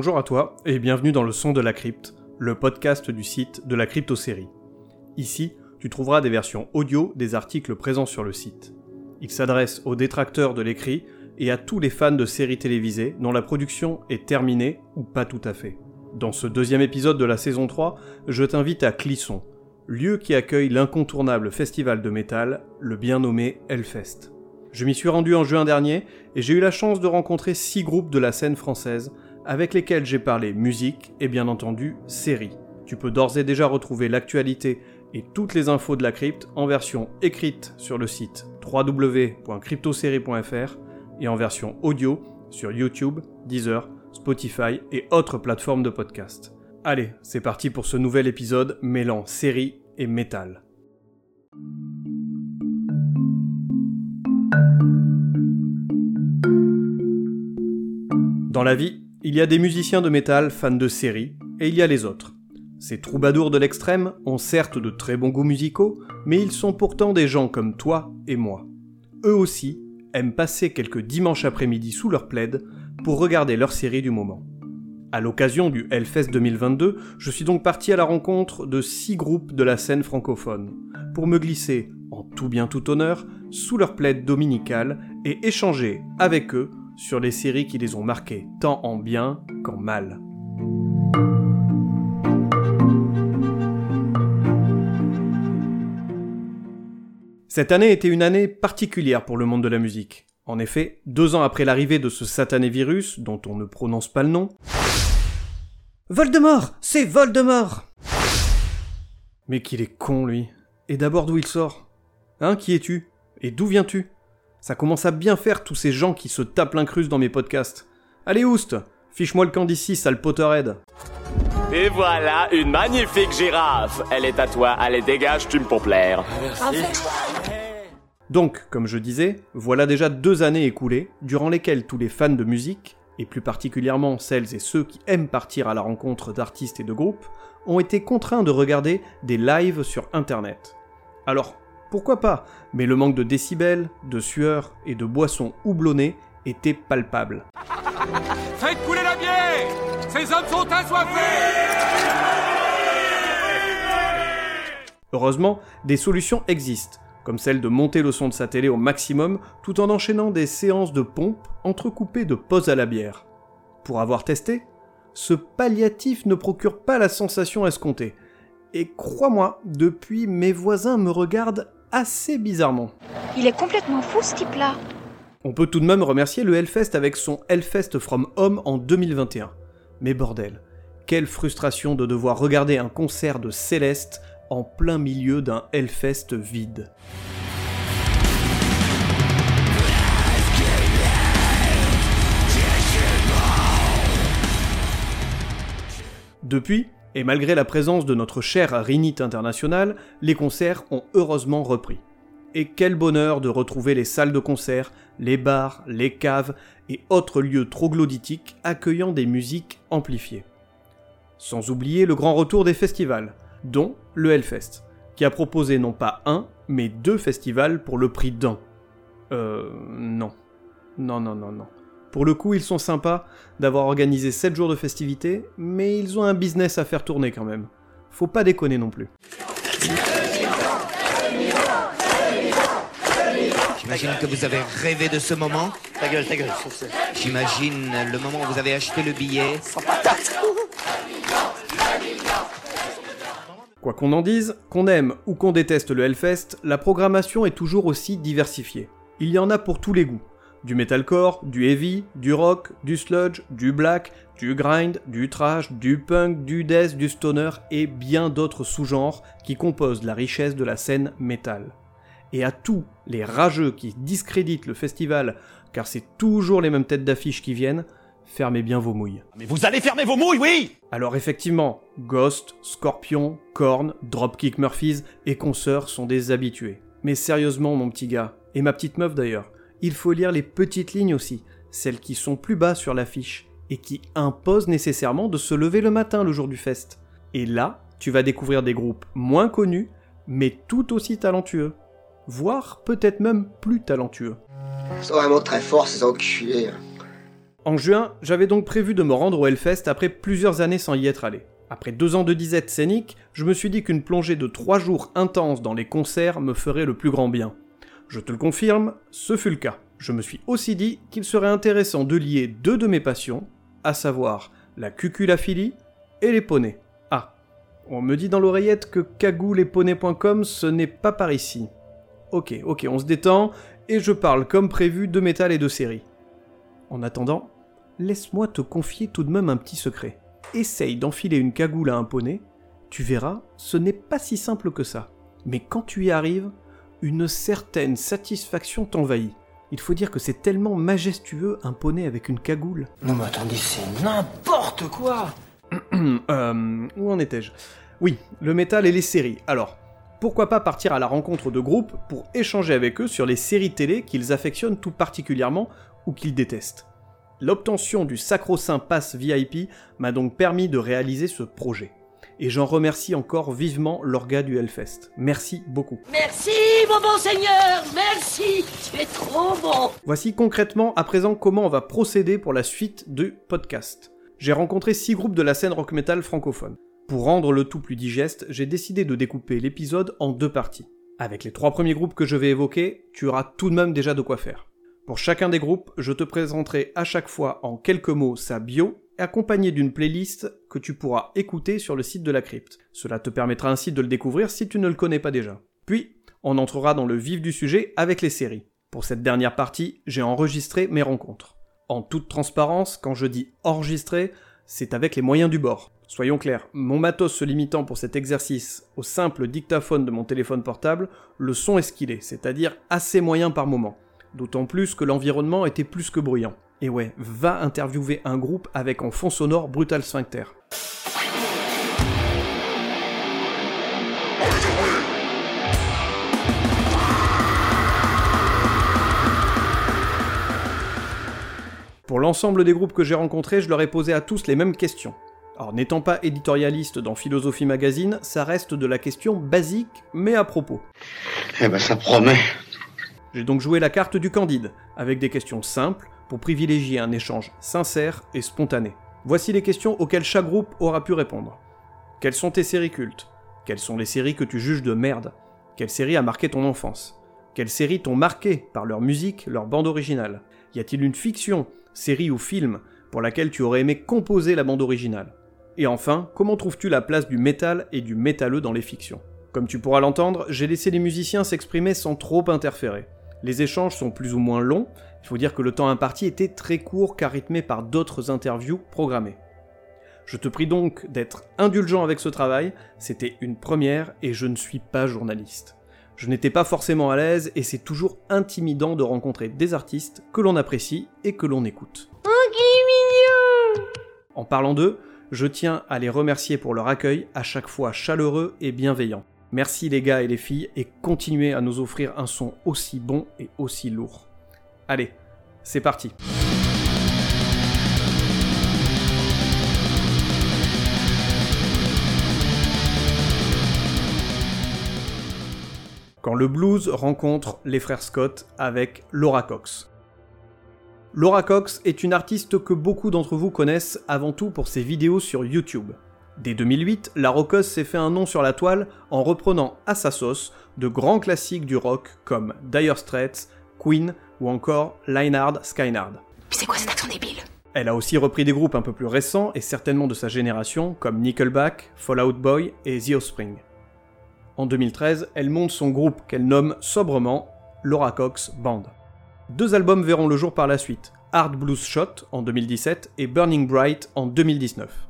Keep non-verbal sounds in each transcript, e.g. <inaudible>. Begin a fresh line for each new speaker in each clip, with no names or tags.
Bonjour à toi et bienvenue dans le son de la crypte, le podcast du site de la crypto-série. Ici, tu trouveras des versions audio des articles présents sur le site. Il s'adresse aux détracteurs de l'écrit et à tous les fans de séries télévisées dont la production est terminée ou pas tout à fait. Dans ce deuxième épisode de la saison 3, je t'invite à Clisson, lieu qui accueille l'incontournable festival de métal, le bien nommé Hellfest. Je m'y suis rendu en juin dernier et j'ai eu la chance de rencontrer six groupes de la scène française avec lesquels j'ai parlé musique et bien entendu série. Tu peux d'ores et déjà retrouver l'actualité et toutes les infos de la crypte en version écrite sur le site www.cryptosérie.fr et en version audio sur YouTube, Deezer, Spotify et autres plateformes de podcast. Allez, c'est parti pour ce nouvel épisode mêlant série et métal. Dans la vie, il y a des musiciens de métal fans de séries, et il y a les autres. Ces troubadours de l'extrême ont certes de très bons goûts musicaux, mais ils sont pourtant des gens comme toi et moi. Eux aussi aiment passer quelques dimanches après-midi sous leur plaid pour regarder leur série du moment. À l'occasion du Hellfest 2022, je suis donc parti à la rencontre de six groupes de la scène francophone, pour me glisser, en tout bien tout honneur, sous leur plaid dominical et échanger avec eux sur les séries qui les ont marqués, tant en bien qu'en mal. Cette année était une année particulière pour le monde de la musique. En effet, deux ans après l'arrivée de ce satané virus, dont on ne prononce pas le nom... Voldemort C'est Voldemort Mais qu'il est con, lui. Et d'abord d'où il sort? Hein, qui es-tu? Et d'où viens-tu? Ça commence à bien faire tous ces gens qui se tapent l'incruste dans mes podcasts. Allez, Oust Fiche-moi le camp d'ici, sale Potterhead.
Et voilà une magnifique girafe. Elle est à toi. Allez, dégage, tu me pour plaire.
Donc, comme je disais, voilà déjà deux années écoulées, durant lesquelles tous les fans de musique, et plus particulièrement celles et ceux qui aiment partir à la rencontre d'artistes et de groupes, ont été contraints de regarder des lives sur Internet. Alors, pourquoi pas? Mais le manque de décibels, de sueur et de boissons houblonnées était palpable.
Faites couler la bière Ces hommes sont assoiffés
Heureusement, des solutions existent, comme celle de monter le son de sa télé au maximum tout en enchaînant des séances de pompe entrecoupées de pauses à la bière. Pour avoir testé, ce palliatif ne procure pas la sensation escomptée. Et crois-moi, depuis mes voisins me regardent assez bizarrement.
Il est complètement fou ce type-là.
On peut tout de même remercier le Hellfest avec son Hellfest from Home en 2021. Mais bordel, quelle frustration de devoir regarder un concert de Céleste en plein milieu d'un Hellfest vide. Depuis, et malgré la présence de notre cher Rinite International, les concerts ont heureusement repris. Et quel bonheur de retrouver les salles de concert, les bars, les caves et autres lieux troglodytiques accueillant des musiques amplifiées. Sans oublier le grand retour des festivals, dont le Hellfest, qui a proposé non pas un, mais deux festivals pour le prix d'un. Euh... non. Non, non, non, non. Pour le coup, ils sont sympas d'avoir organisé 7 jours de festivités, mais ils ont un business à faire tourner quand même. Faut pas déconner non plus.
J'imagine que vous avez rêvé de ce moment.
Ta gueule, ta gueule.
J'imagine le moment où vous avez acheté le billet.
Quoi qu'on en dise, qu'on aime ou qu'on déteste le Hellfest, la programmation est toujours aussi diversifiée. Il y en a pour tous les goûts. Du metalcore, du heavy, du rock, du sludge, du black, du grind, du trash, du punk, du death, du stoner et bien d'autres sous-genres qui composent la richesse de la scène metal. Et à tous les rageux qui discréditent le festival car c'est toujours les mêmes têtes d'affiche qui viennent, fermez bien vos mouilles.
Mais vous allez fermer vos mouilles, oui
Alors effectivement, Ghost, Scorpion, Korn, Dropkick Murphys et consoeurs sont des habitués. Mais sérieusement mon petit gars, et ma petite meuf d'ailleurs, il faut lire les petites lignes aussi, celles qui sont plus bas sur l'affiche, et qui imposent nécessairement de se lever le matin le jour du fest. Et là, tu vas découvrir des groupes moins connus, mais tout aussi talentueux. Voire peut-être même plus talentueux.
Sont vraiment très forts ces enculés.
En juin, j'avais donc prévu de me rendre au Hellfest après plusieurs années sans y être allé. Après deux ans de disette scénique, je me suis dit qu'une plongée de trois jours intense dans les concerts me ferait le plus grand bien. Je te le confirme, ce fut le cas. Je me suis aussi dit qu'il serait intéressant de lier deux de mes passions, à savoir la cuculaphilie et les poneys. Ah, on me dit dans l'oreillette que cagouleponey.com ce n'est pas par ici. Ok, ok, on se détend, et je parle comme prévu de métal et de série. En attendant, laisse-moi te confier tout de même un petit secret. Essaye d'enfiler une cagoule à un poney, tu verras, ce n'est pas si simple que ça. Mais quand tu y arrives, une certaine satisfaction t'envahit. Il faut dire que c'est tellement majestueux un poney avec une cagoule.
Non mais attendez, c'est n'importe quoi <clears throat>
euh, où en étais-je? Oui, le métal et les séries. Alors, pourquoi pas partir à la rencontre de groupes pour échanger avec eux sur les séries télé qu'ils affectionnent tout particulièrement ou qu'ils détestent? L'obtention du sacro-saint pass VIP m'a donc permis de réaliser ce projet. Et j'en remercie encore vivement l'orga du Hellfest. Merci beaucoup.
Merci, mon bon seigneur, merci, tu es trop bon.
Voici concrètement à présent comment on va procéder pour la suite du podcast. J'ai rencontré six groupes de la scène rock metal francophone. Pour rendre le tout plus digeste, j'ai décidé de découper l'épisode en deux parties. Avec les trois premiers groupes que je vais évoquer, tu auras tout de même déjà de quoi faire. Pour chacun des groupes, je te présenterai à chaque fois en quelques mots sa bio, accompagnée d'une playlist que tu pourras écouter sur le site de la crypte. Cela te permettra ainsi de le découvrir si tu ne le connais pas déjà. Puis, on entrera dans le vif du sujet avec les séries. Pour cette dernière partie, j'ai enregistré mes rencontres. En toute transparence, quand je dis enregistrer, c'est avec les moyens du bord. Soyons clairs, mon matos se limitant pour cet exercice au simple dictaphone de mon téléphone portable, le son est ce qu'il est, c'est-à-dire assez moyen par moment. D'autant plus que l'environnement était plus que bruyant. Et ouais, va interviewer un groupe avec en fond sonore Brutal Sphincter. Pour l'ensemble des groupes que j'ai rencontrés, je leur ai posé à tous les mêmes questions. Alors n'étant pas éditorialiste dans Philosophie Magazine, ça reste de la question basique, mais à propos.
Eh ben ça promet.
J'ai donc joué la carte du candide, avec des questions simples, pour privilégier un échange sincère et spontané. Voici les questions auxquelles chaque groupe aura pu répondre. Quelles sont tes séries cultes? Quelles sont les séries que tu juges de merde? Quelle série a marqué ton enfance? Quelles séries t'ont marqué par leur musique, leur bande originale? Y a-t-il une fiction, série ou film pour laquelle tu aurais aimé composer la bande originale? Et enfin, comment trouves-tu la place du métal et du métalleux dans les fictions? Comme tu pourras l'entendre, j'ai laissé les musiciens s'exprimer sans trop interférer. Les échanges sont plus ou moins longs, il faut dire que le temps imparti était très court car rythmé par d'autres interviews programmées. Je te prie donc d'être indulgent avec ce travail, c'était une première et je ne suis pas journaliste. Je n'étais pas forcément à l'aise et c'est toujours intimidant de rencontrer des artistes que l'on apprécie et que l'on écoute. En parlant d'eux, je tiens à les remercier pour leur accueil à chaque fois chaleureux et bienveillant. Merci les gars et les filles et continuez à nous offrir un son aussi bon et aussi lourd. Allez, c'est parti. Quand le blues rencontre les frères Scott avec Laura Cox. Laura Cox est une artiste que beaucoup d'entre vous connaissent avant tout pour ses vidéos sur YouTube. Dès 2008, la rockeuse s'est fait un nom sur la toile en reprenant à sa sauce de grands classiques du rock comme Dire Straits, Queen ou encore Leinhard Skynard.
C'est quoi cet accent débile?
Elle a aussi repris des groupes un peu plus récents et certainement de sa génération comme Nickelback, Fallout Boy et The Offspring. En 2013, elle monte son groupe qu'elle nomme sobrement Laura Cox Band. Deux albums verront le jour par la suite, Hard Blues Shot en 2017 et Burning Bright en 2019.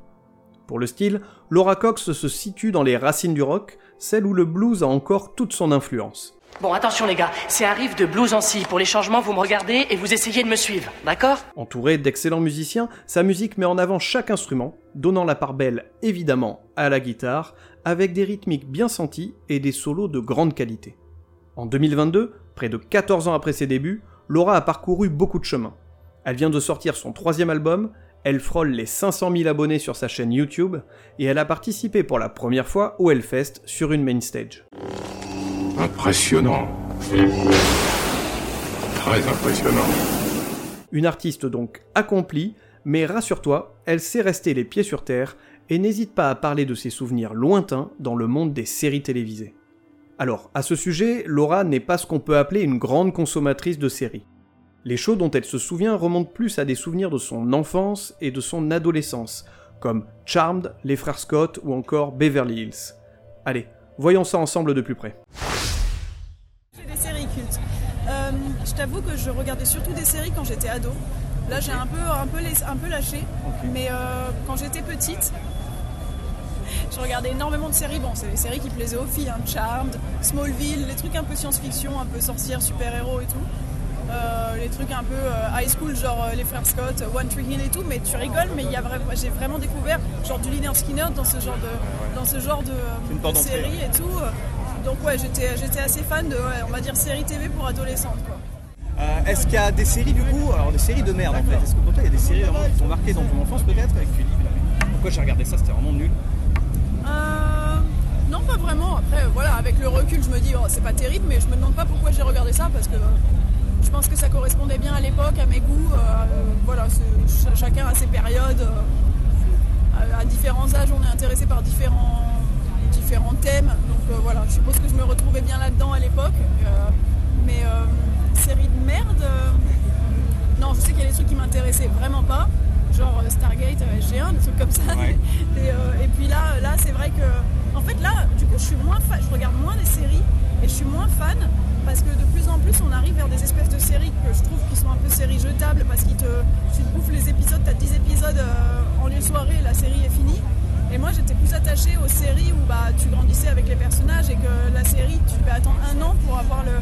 Pour le style, Laura Cox se situe dans les racines du rock, celle où le blues a encore toute son influence.
Bon, attention les gars, c'est un riff de blues en si. Pour les changements, vous me regardez et vous essayez de me suivre, d'accord?
Entourée d'excellents musiciens, sa musique met en avant chaque instrument, donnant la part belle évidemment à la guitare, avec des rythmiques bien sentis et des solos de grande qualité. En 2022, près de 14 ans après ses débuts, Laura a parcouru beaucoup de chemin. Elle vient de sortir son troisième album, elle frôle les 500 000 abonnés sur sa chaîne YouTube, et elle a participé pour la première fois au Hellfest sur une main stage.
Impressionnant. Très impressionnant.
Une artiste donc accomplie, mais rassure-toi, elle sait rester les pieds sur terre et n'hésite pas à parler de ses souvenirs lointains dans le monde des séries télévisées. Alors, à ce sujet, Laura n'est pas ce qu'on peut appeler une grande consommatrice de séries. Les shows dont elle se souvient remontent plus à des souvenirs de son enfance et de son adolescence, comme Charmed, Les Frères Scott ou encore Beverly Hills. Allez, voyons ça ensemble de plus près.
J'ai des séries cultes. Euh, je t'avoue que je regardais surtout des séries quand j'étais ado. Là, j'ai un peu, un, peu lais- un peu lâché. Mais euh, quand j'étais petite, <laughs> je regardais énormément de séries. Bon, c'est les séries qui plaisaient aux filles. hein. Charmed, Smallville, les trucs un peu science-fiction, un peu sorcières, super-héros et tout. Euh, les trucs un peu euh, high school, genre euh, les frères Scott, One Tree Hill et tout. Mais tu rigoles, mais il y a vra- j'ai vraiment découvert genre du Lynyrd Skinner dans ce genre de, dans ce genre de, séries et tout. Donc ouais, j'étais, j'étais assez fan de, ouais, on va dire, séries TV pour adolescentes. Quoi.
Euh, Est-ce qu'il y a des séries du coup, alors des séries de merde en fait? Est-ce que pour toi il y a des séries vraiment qui t'ont marqué dans ton enfance peut-être et que tu dis mais pourquoi j'ai regardé ça c'était vraiment nul
Euh, non, pas vraiment. Après, voilà, avec le recul, je me dis, oh, c'est pas terrible, mais je me demande pas pourquoi j'ai regardé ça parce que je pense que ça correspondait bien à l'époque, à mes goûts. euh, voilà, ch- chacun a ses périodes. euh, à, différents âges, on est intéressé par différents, différents thèmes. Donc euh, voilà, je suppose que je me retrouvais bien là-dedans à l'époque. Mais série de merde. non, je sais qu'il y a des trucs qui m'intéressaient vraiment pas, genre Stargate, euh, SG1, des trucs comme ça.
Ouais. <laughs>
Et, euh, et puis là, là c'est vrai que. En fait, là, du coup, je suis moins fan, je regarde moins les séries et je suis moins fan parce que de plus en plus, on arrive vers des espèces de séries que je trouve qui sont un peu séries jetables parce que tu te bouffes les épisodes, t'as 10 épisodes euh, en une soirée, la série est finie. Et moi, j'étais plus attachée aux séries où bah, tu grandissais avec les personnages et que la série, tu devais attendre un an pour avoir le.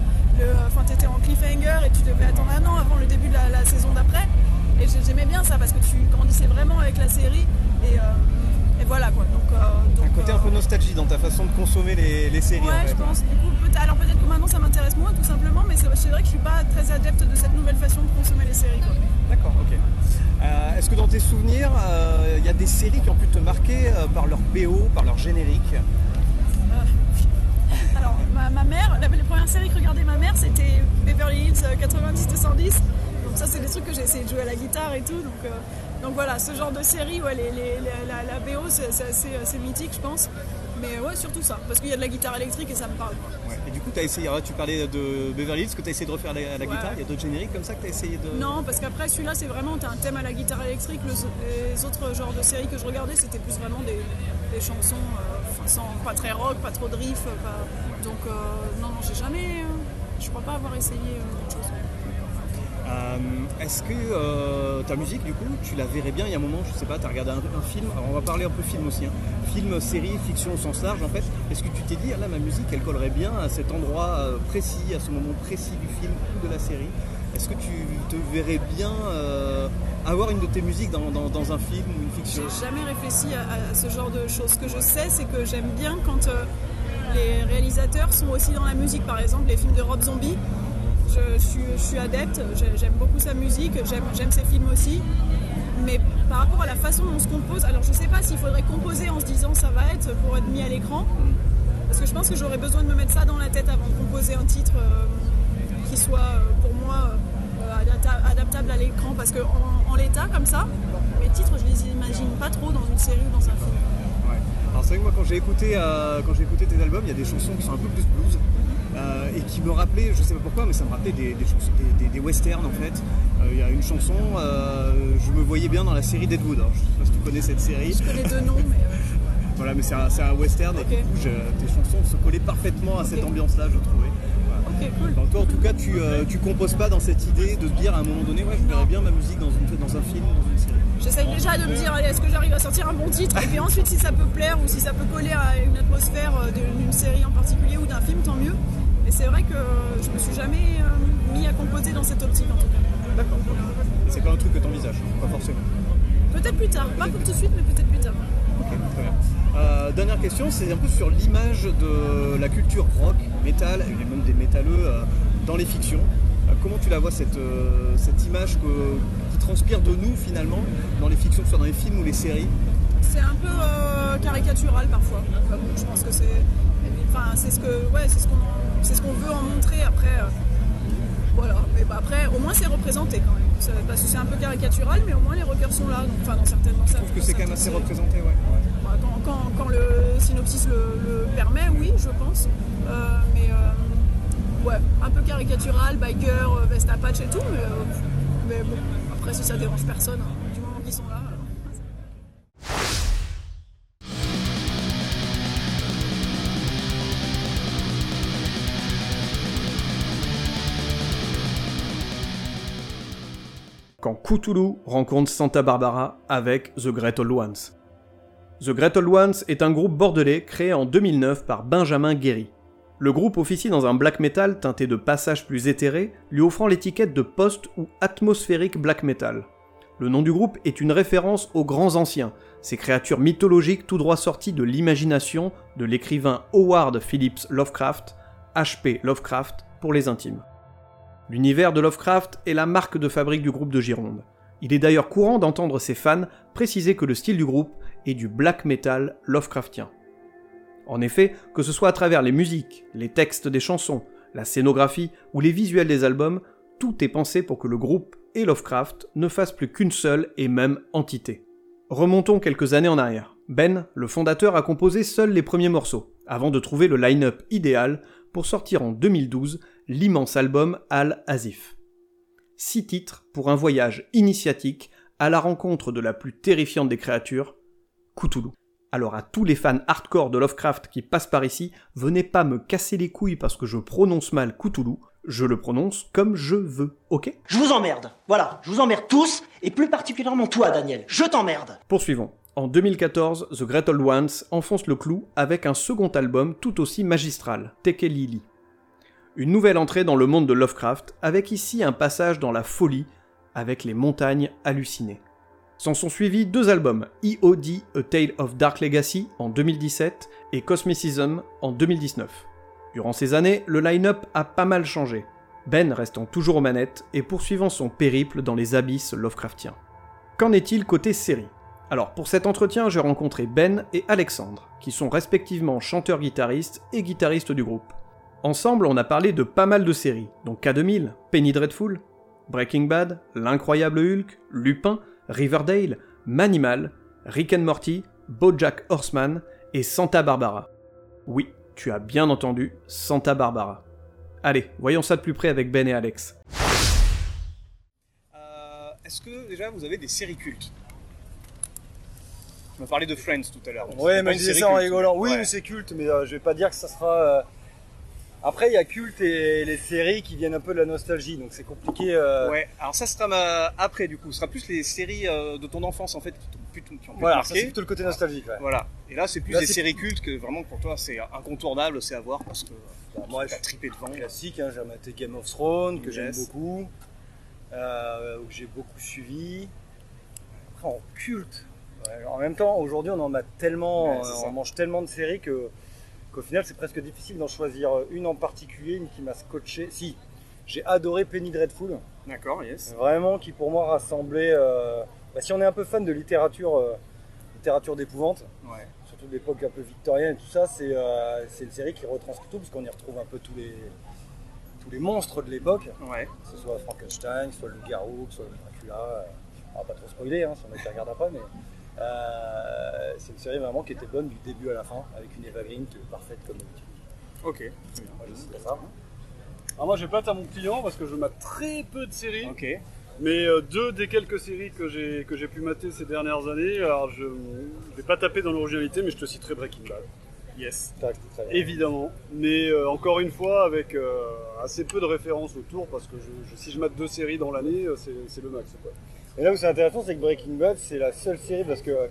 enfin, t'étais en cliffhanger et tu devais attendre un an avant le début de la, saison d'après. Et j'ai- j'aimais bien ça parce que tu grandissais vraiment avec la série. Et, euh, et voilà quoi. Donc, euh, donc,
Un côté
euh,
un peu nostalgie dans ta façon de consommer les, les séries en
Ouais,
fait.
je pense. Du coup, peut alors peut-être que maintenant ça m'intéresse moins, tout simplement, mais c'est vrai que je suis pas très adepte de cette nouvelle façon de consommer les séries.
D'accord, ok. Euh, Est-ce que dans tes souvenirs, euh, il y a des séries qui ont pu te marquer euh, par leur BO, par leur générique? <laughs>
Alors, ma, ma mère, la, les premières séries que regardait ma mère, c'était Beverly Hills euh, 90-210. Donc ça, c'est des trucs que j'ai essayé de jouer à la guitare et tout. Donc, euh, donc voilà, ce genre de série, ouais, les, les- la, la BO, c'est assez, assez mythique, je pense. Mais ouais, surtout ça, parce qu'il y a de la guitare électrique et ça me parle. quoi.
Ouais. Et du coup, tu as essayé, tu parlais de Beverly Hills, que tu as essayé de refaire la, la
Ouais,
guitare? Il y a d'autres génériques comme ça que tu as essayé de.
Non, parce qu'après celui-là, c'est vraiment, t'as un thème à la guitare électrique. Le- les autres genres de séries que je regardais, c'était plus vraiment des, des chansons, euh, sans, pas très rock, pas trop de riff. pas- Donc euh, non, non, j'ai jamais, euh, je crois pas avoir essayé euh, autre chose.
Euh, Est-ce que euh, ta musique, du coup, tu la verrais bien Il y a un moment, je sais pas, tu as regardé un, film, alors on va parler un peu film aussi, hein. film, série, fiction au sens large en fait. Est-ce que tu t'es dit, ah là, ma musique, elle collerait bien à cet endroit euh, précis, à ce moment précis du film ou de la série? Est-ce que tu te verrais bien avoir une de tes musiques dans, un film ou une fiction?
J'ai jamais réfléchi à, à ce genre de choses. Ce que je sais, c'est que j'aime bien quand les réalisateurs sont aussi dans la musique. Par exemple, les films de Rob Zombie, je, suis, adepte, j'ai- j'aime beaucoup sa musique, j'aime ses films aussi. Mais par rapport à la façon dont on se compose, alors je sais pas s'il faudrait composer en se disant ça va être pour être mis à l'écran. Parce que je pense que j'aurais besoin de me mettre ça dans la tête avant de composer un titre euh, qui soit euh, pour moi euh, adapta- adaptable à l'écran. Parce que en, l'état, comme ça, mes titres, je les imagine pas trop dans une série ou dans un film.
Ouais. Alors c'est vrai que moi quand j'ai écouté, euh, quand j'ai écouté tes albums, il y a des chansons qui sont un peu plus blues euh, et qui me rappelaient, je sais pas pourquoi, mais ça me rappelait des, des chansons, des, des- des westerns en fait. Euh, Il y a une chanson, je me voyais bien dans la série Deadwood. Alors, je sais pas si tu connais cette série.
Je connais deux noms, mais
Voilà, mais c'est un, un western et du coup je- tes chansons se collaient parfaitement à cette ambiance-là, je trouvais.
Cool.
Toi en tout cas tu, euh, tu composes pas dans cette idée de te dire à un moment donné, ouais je verrais bien ma musique dans, une, dans un film, dans une série.
J'essaye déjà de me dire, est-ce que j'arrive à sortir un bon titre Et puis ensuite, si ça peut plaire ou si ça peut coller à une atmosphère euh, d'une série en particulier ou d'un film, tant mieux. Mais c'est vrai que je me suis jamais euh, mis à composer dans cette optique en tout cas.
D'accord. C'est pas un truc que tu envisages, pas forcément.
Peut-être plus tard, pas tout de suite, mais peut-être plus tard.
Ok, très bien. Euh, dernière question, c'est un peu sur l'image de la culture rock, métal, et même des métalleux euh, dans les fictions. Euh, comment tu la vois cette, cette image que- transpire de nous finalement dans les fictions, que ce soit dans les films ou les séries
C'est un peu euh, caricatural parfois. Enfin, je pense que c'est. Enfin, c'est ce que. Ouais, c'est ce qu'on ce veut en montrer après. euh, voilà. Mais bah, après, au moins c'est représenté quand même. Parce que c'est un peu caricatural, mais au moins les rockers sont là. Donc, enfin, dans certaines.
Je trouve que c'est quand même assez représenté, ouais.
Bah, quand, quand- quand le synopsis le, le permet, oui, je pense. Euh, mais ouais, un peu caricatural, biker, veste à patch et tout, mais, mais bon, si ça dérange personne, hein, du moment qu'ils sont là.
Quand Cthulhu rencontre Santa Barbara avec The Great Old Ones. The Great Old Ones est un groupe bordelais créé en 2009 par Benjamin Guéry. Le groupe officie dans un black metal teinté de passages plus éthérés, lui offrant l'étiquette de post ou atmosphérique black metal. Le nom du groupe est une référence aux grands anciens, ces créatures mythologiques tout droit sorties de l'imagination de l'écrivain Howard Phillips Lovecraft, H.P. Lovecraft pour les intimes. L'univers de Lovecraft est la marque de fabrique du groupe de Gironde. Il est d'ailleurs courant d'entendre ses fans préciser que le style du groupe est du black metal Lovecraftien. En effet, que ce soit à travers les musiques, les textes des chansons, la scénographie ou les visuels des albums, tout est pensé pour que le groupe et Lovecraft ne fassent plus qu'une seule et même entité. Remontons quelques années en arrière. Ben, le fondateur, a composé seul les premiers morceaux, avant de trouver le line-up idéal pour sortir en 2012 l'immense album Al-Azif. Six titres pour un voyage initiatique à la rencontre de la plus terrifiante des créatures, Cthulhu. Alors à tous les fans hardcore de Lovecraft qui passent par ici, venez pas me casser les couilles parce que je prononce mal Cthulhu, je le prononce comme je veux, ok?
Je vous emmerde. Voilà, je vous emmerde tous, et plus particulièrement toi, Daniel. Je t'emmerde.
Poursuivons. En 2014, The Great Old Ones enfonce le clou avec un second album tout aussi magistral, Tekelili. Une nouvelle entrée dans le monde de Lovecraft, avec ici un passage dans la folie, avec les montagnes hallucinées. S'en sont suivis deux albums, EOD A Tale of Dark Legacy en 2017 et Cosmicism en 2019. Durant ces années, le line-up a pas mal changé, Ben restant toujours aux manettes et poursuivant son périple dans les abysses Lovecraftiens. Qu'en est-il côté série? Alors pour cet entretien, j'ai rencontré Ben et Alexandre, qui sont respectivement chanteurs-guitaristes et guitaristes du groupe. Ensemble, on a parlé de pas mal de séries, dont K2000, Penny Dreadful, Breaking Bad, L'incroyable Hulk, Lupin, Riverdale, Manimal, Rick and Morty, BoJack Horseman et Santa Barbara. Oui, tu as bien entendu, Santa Barbara. Allez, voyons ça de plus près avec Ben et Alex.
Euh, Est-ce que déjà vous avez des séries cultes? Tu m'as parlé de Friends tout à l'heure.
Ouais, mais je disais ça en rigolant. Oui,
Ouais.
mais c'est culte, mais euh, je vais pas dire que ça sera. euh, Après, il y a culte et les séries qui viennent un peu de la nostalgie, donc c'est compliqué. euh,
Ouais, alors ça sera ma- après du coup, ce sera plus les séries euh, de ton enfance en fait qui t'ont qui ont te
Voilà, ça
marquer.
c'est plutôt le côté nostalgique. ouais.
Voilà. Et là, c'est plus
Là,
des
c'est-
séries cultes que vraiment pour toi c'est incontournable, c'est à voir parce que
Bah, moi,
t'as tripé devant.
Classique, hein, j'ai maté Game of Thrones, que j'aime beaucoup, euh, que j'ai beaucoup suivi. Après, en culte. ouais, en même temps, aujourd'hui, on en a tellement,
Ouais,
euh, on mange tellement de séries que qu'au final, c'est presque difficile d'en choisir une en particulier, une qui m'a scotché. Si, j'ai adoré Penny Dreadful.
D'accord, yes.
Vraiment, qui pour moi rassemblait. euh, bah, si on est un peu fan de littérature, euh, littérature d'épouvante,
Ouais.
surtout de l'époque un peu victorienne et tout ça, c'est euh, une série qui retranscrit tout, parce qu'on y retrouve un peu tous les, tous les monstres de l'époque,
Ouais.
que ce soit Frankenstein, soit le loup-garou, ce soit le Dracula. euh, on va pas trop spoiler, hein, si on a après, mais euh, c'est une série vraiment qui était bonne du début à la fin, avec une Eva Green qui est parfaite comme d'habitude.
Ok. Très bien.
Moi, je ça.
Alors moi, j'ai plate à mon client parce que je mate très peu de séries.
Ok.
Mais euh, deux des quelques séries que j'ai que j'ai pu mater ces dernières années, alors je ne vais pas taper dans l'originalité, mais je te citerai Breaking Bad.
Yes.
Très bien.
Évidemment. Mais euh, encore une fois, avec euh, assez peu de références autour, parce que je, je- si je mate deux séries dans l'année, c'est c'est le max. Quoi.
Et là où c'est intéressant, c'est que Breaking Bad, c'est la seule série, parce que euh,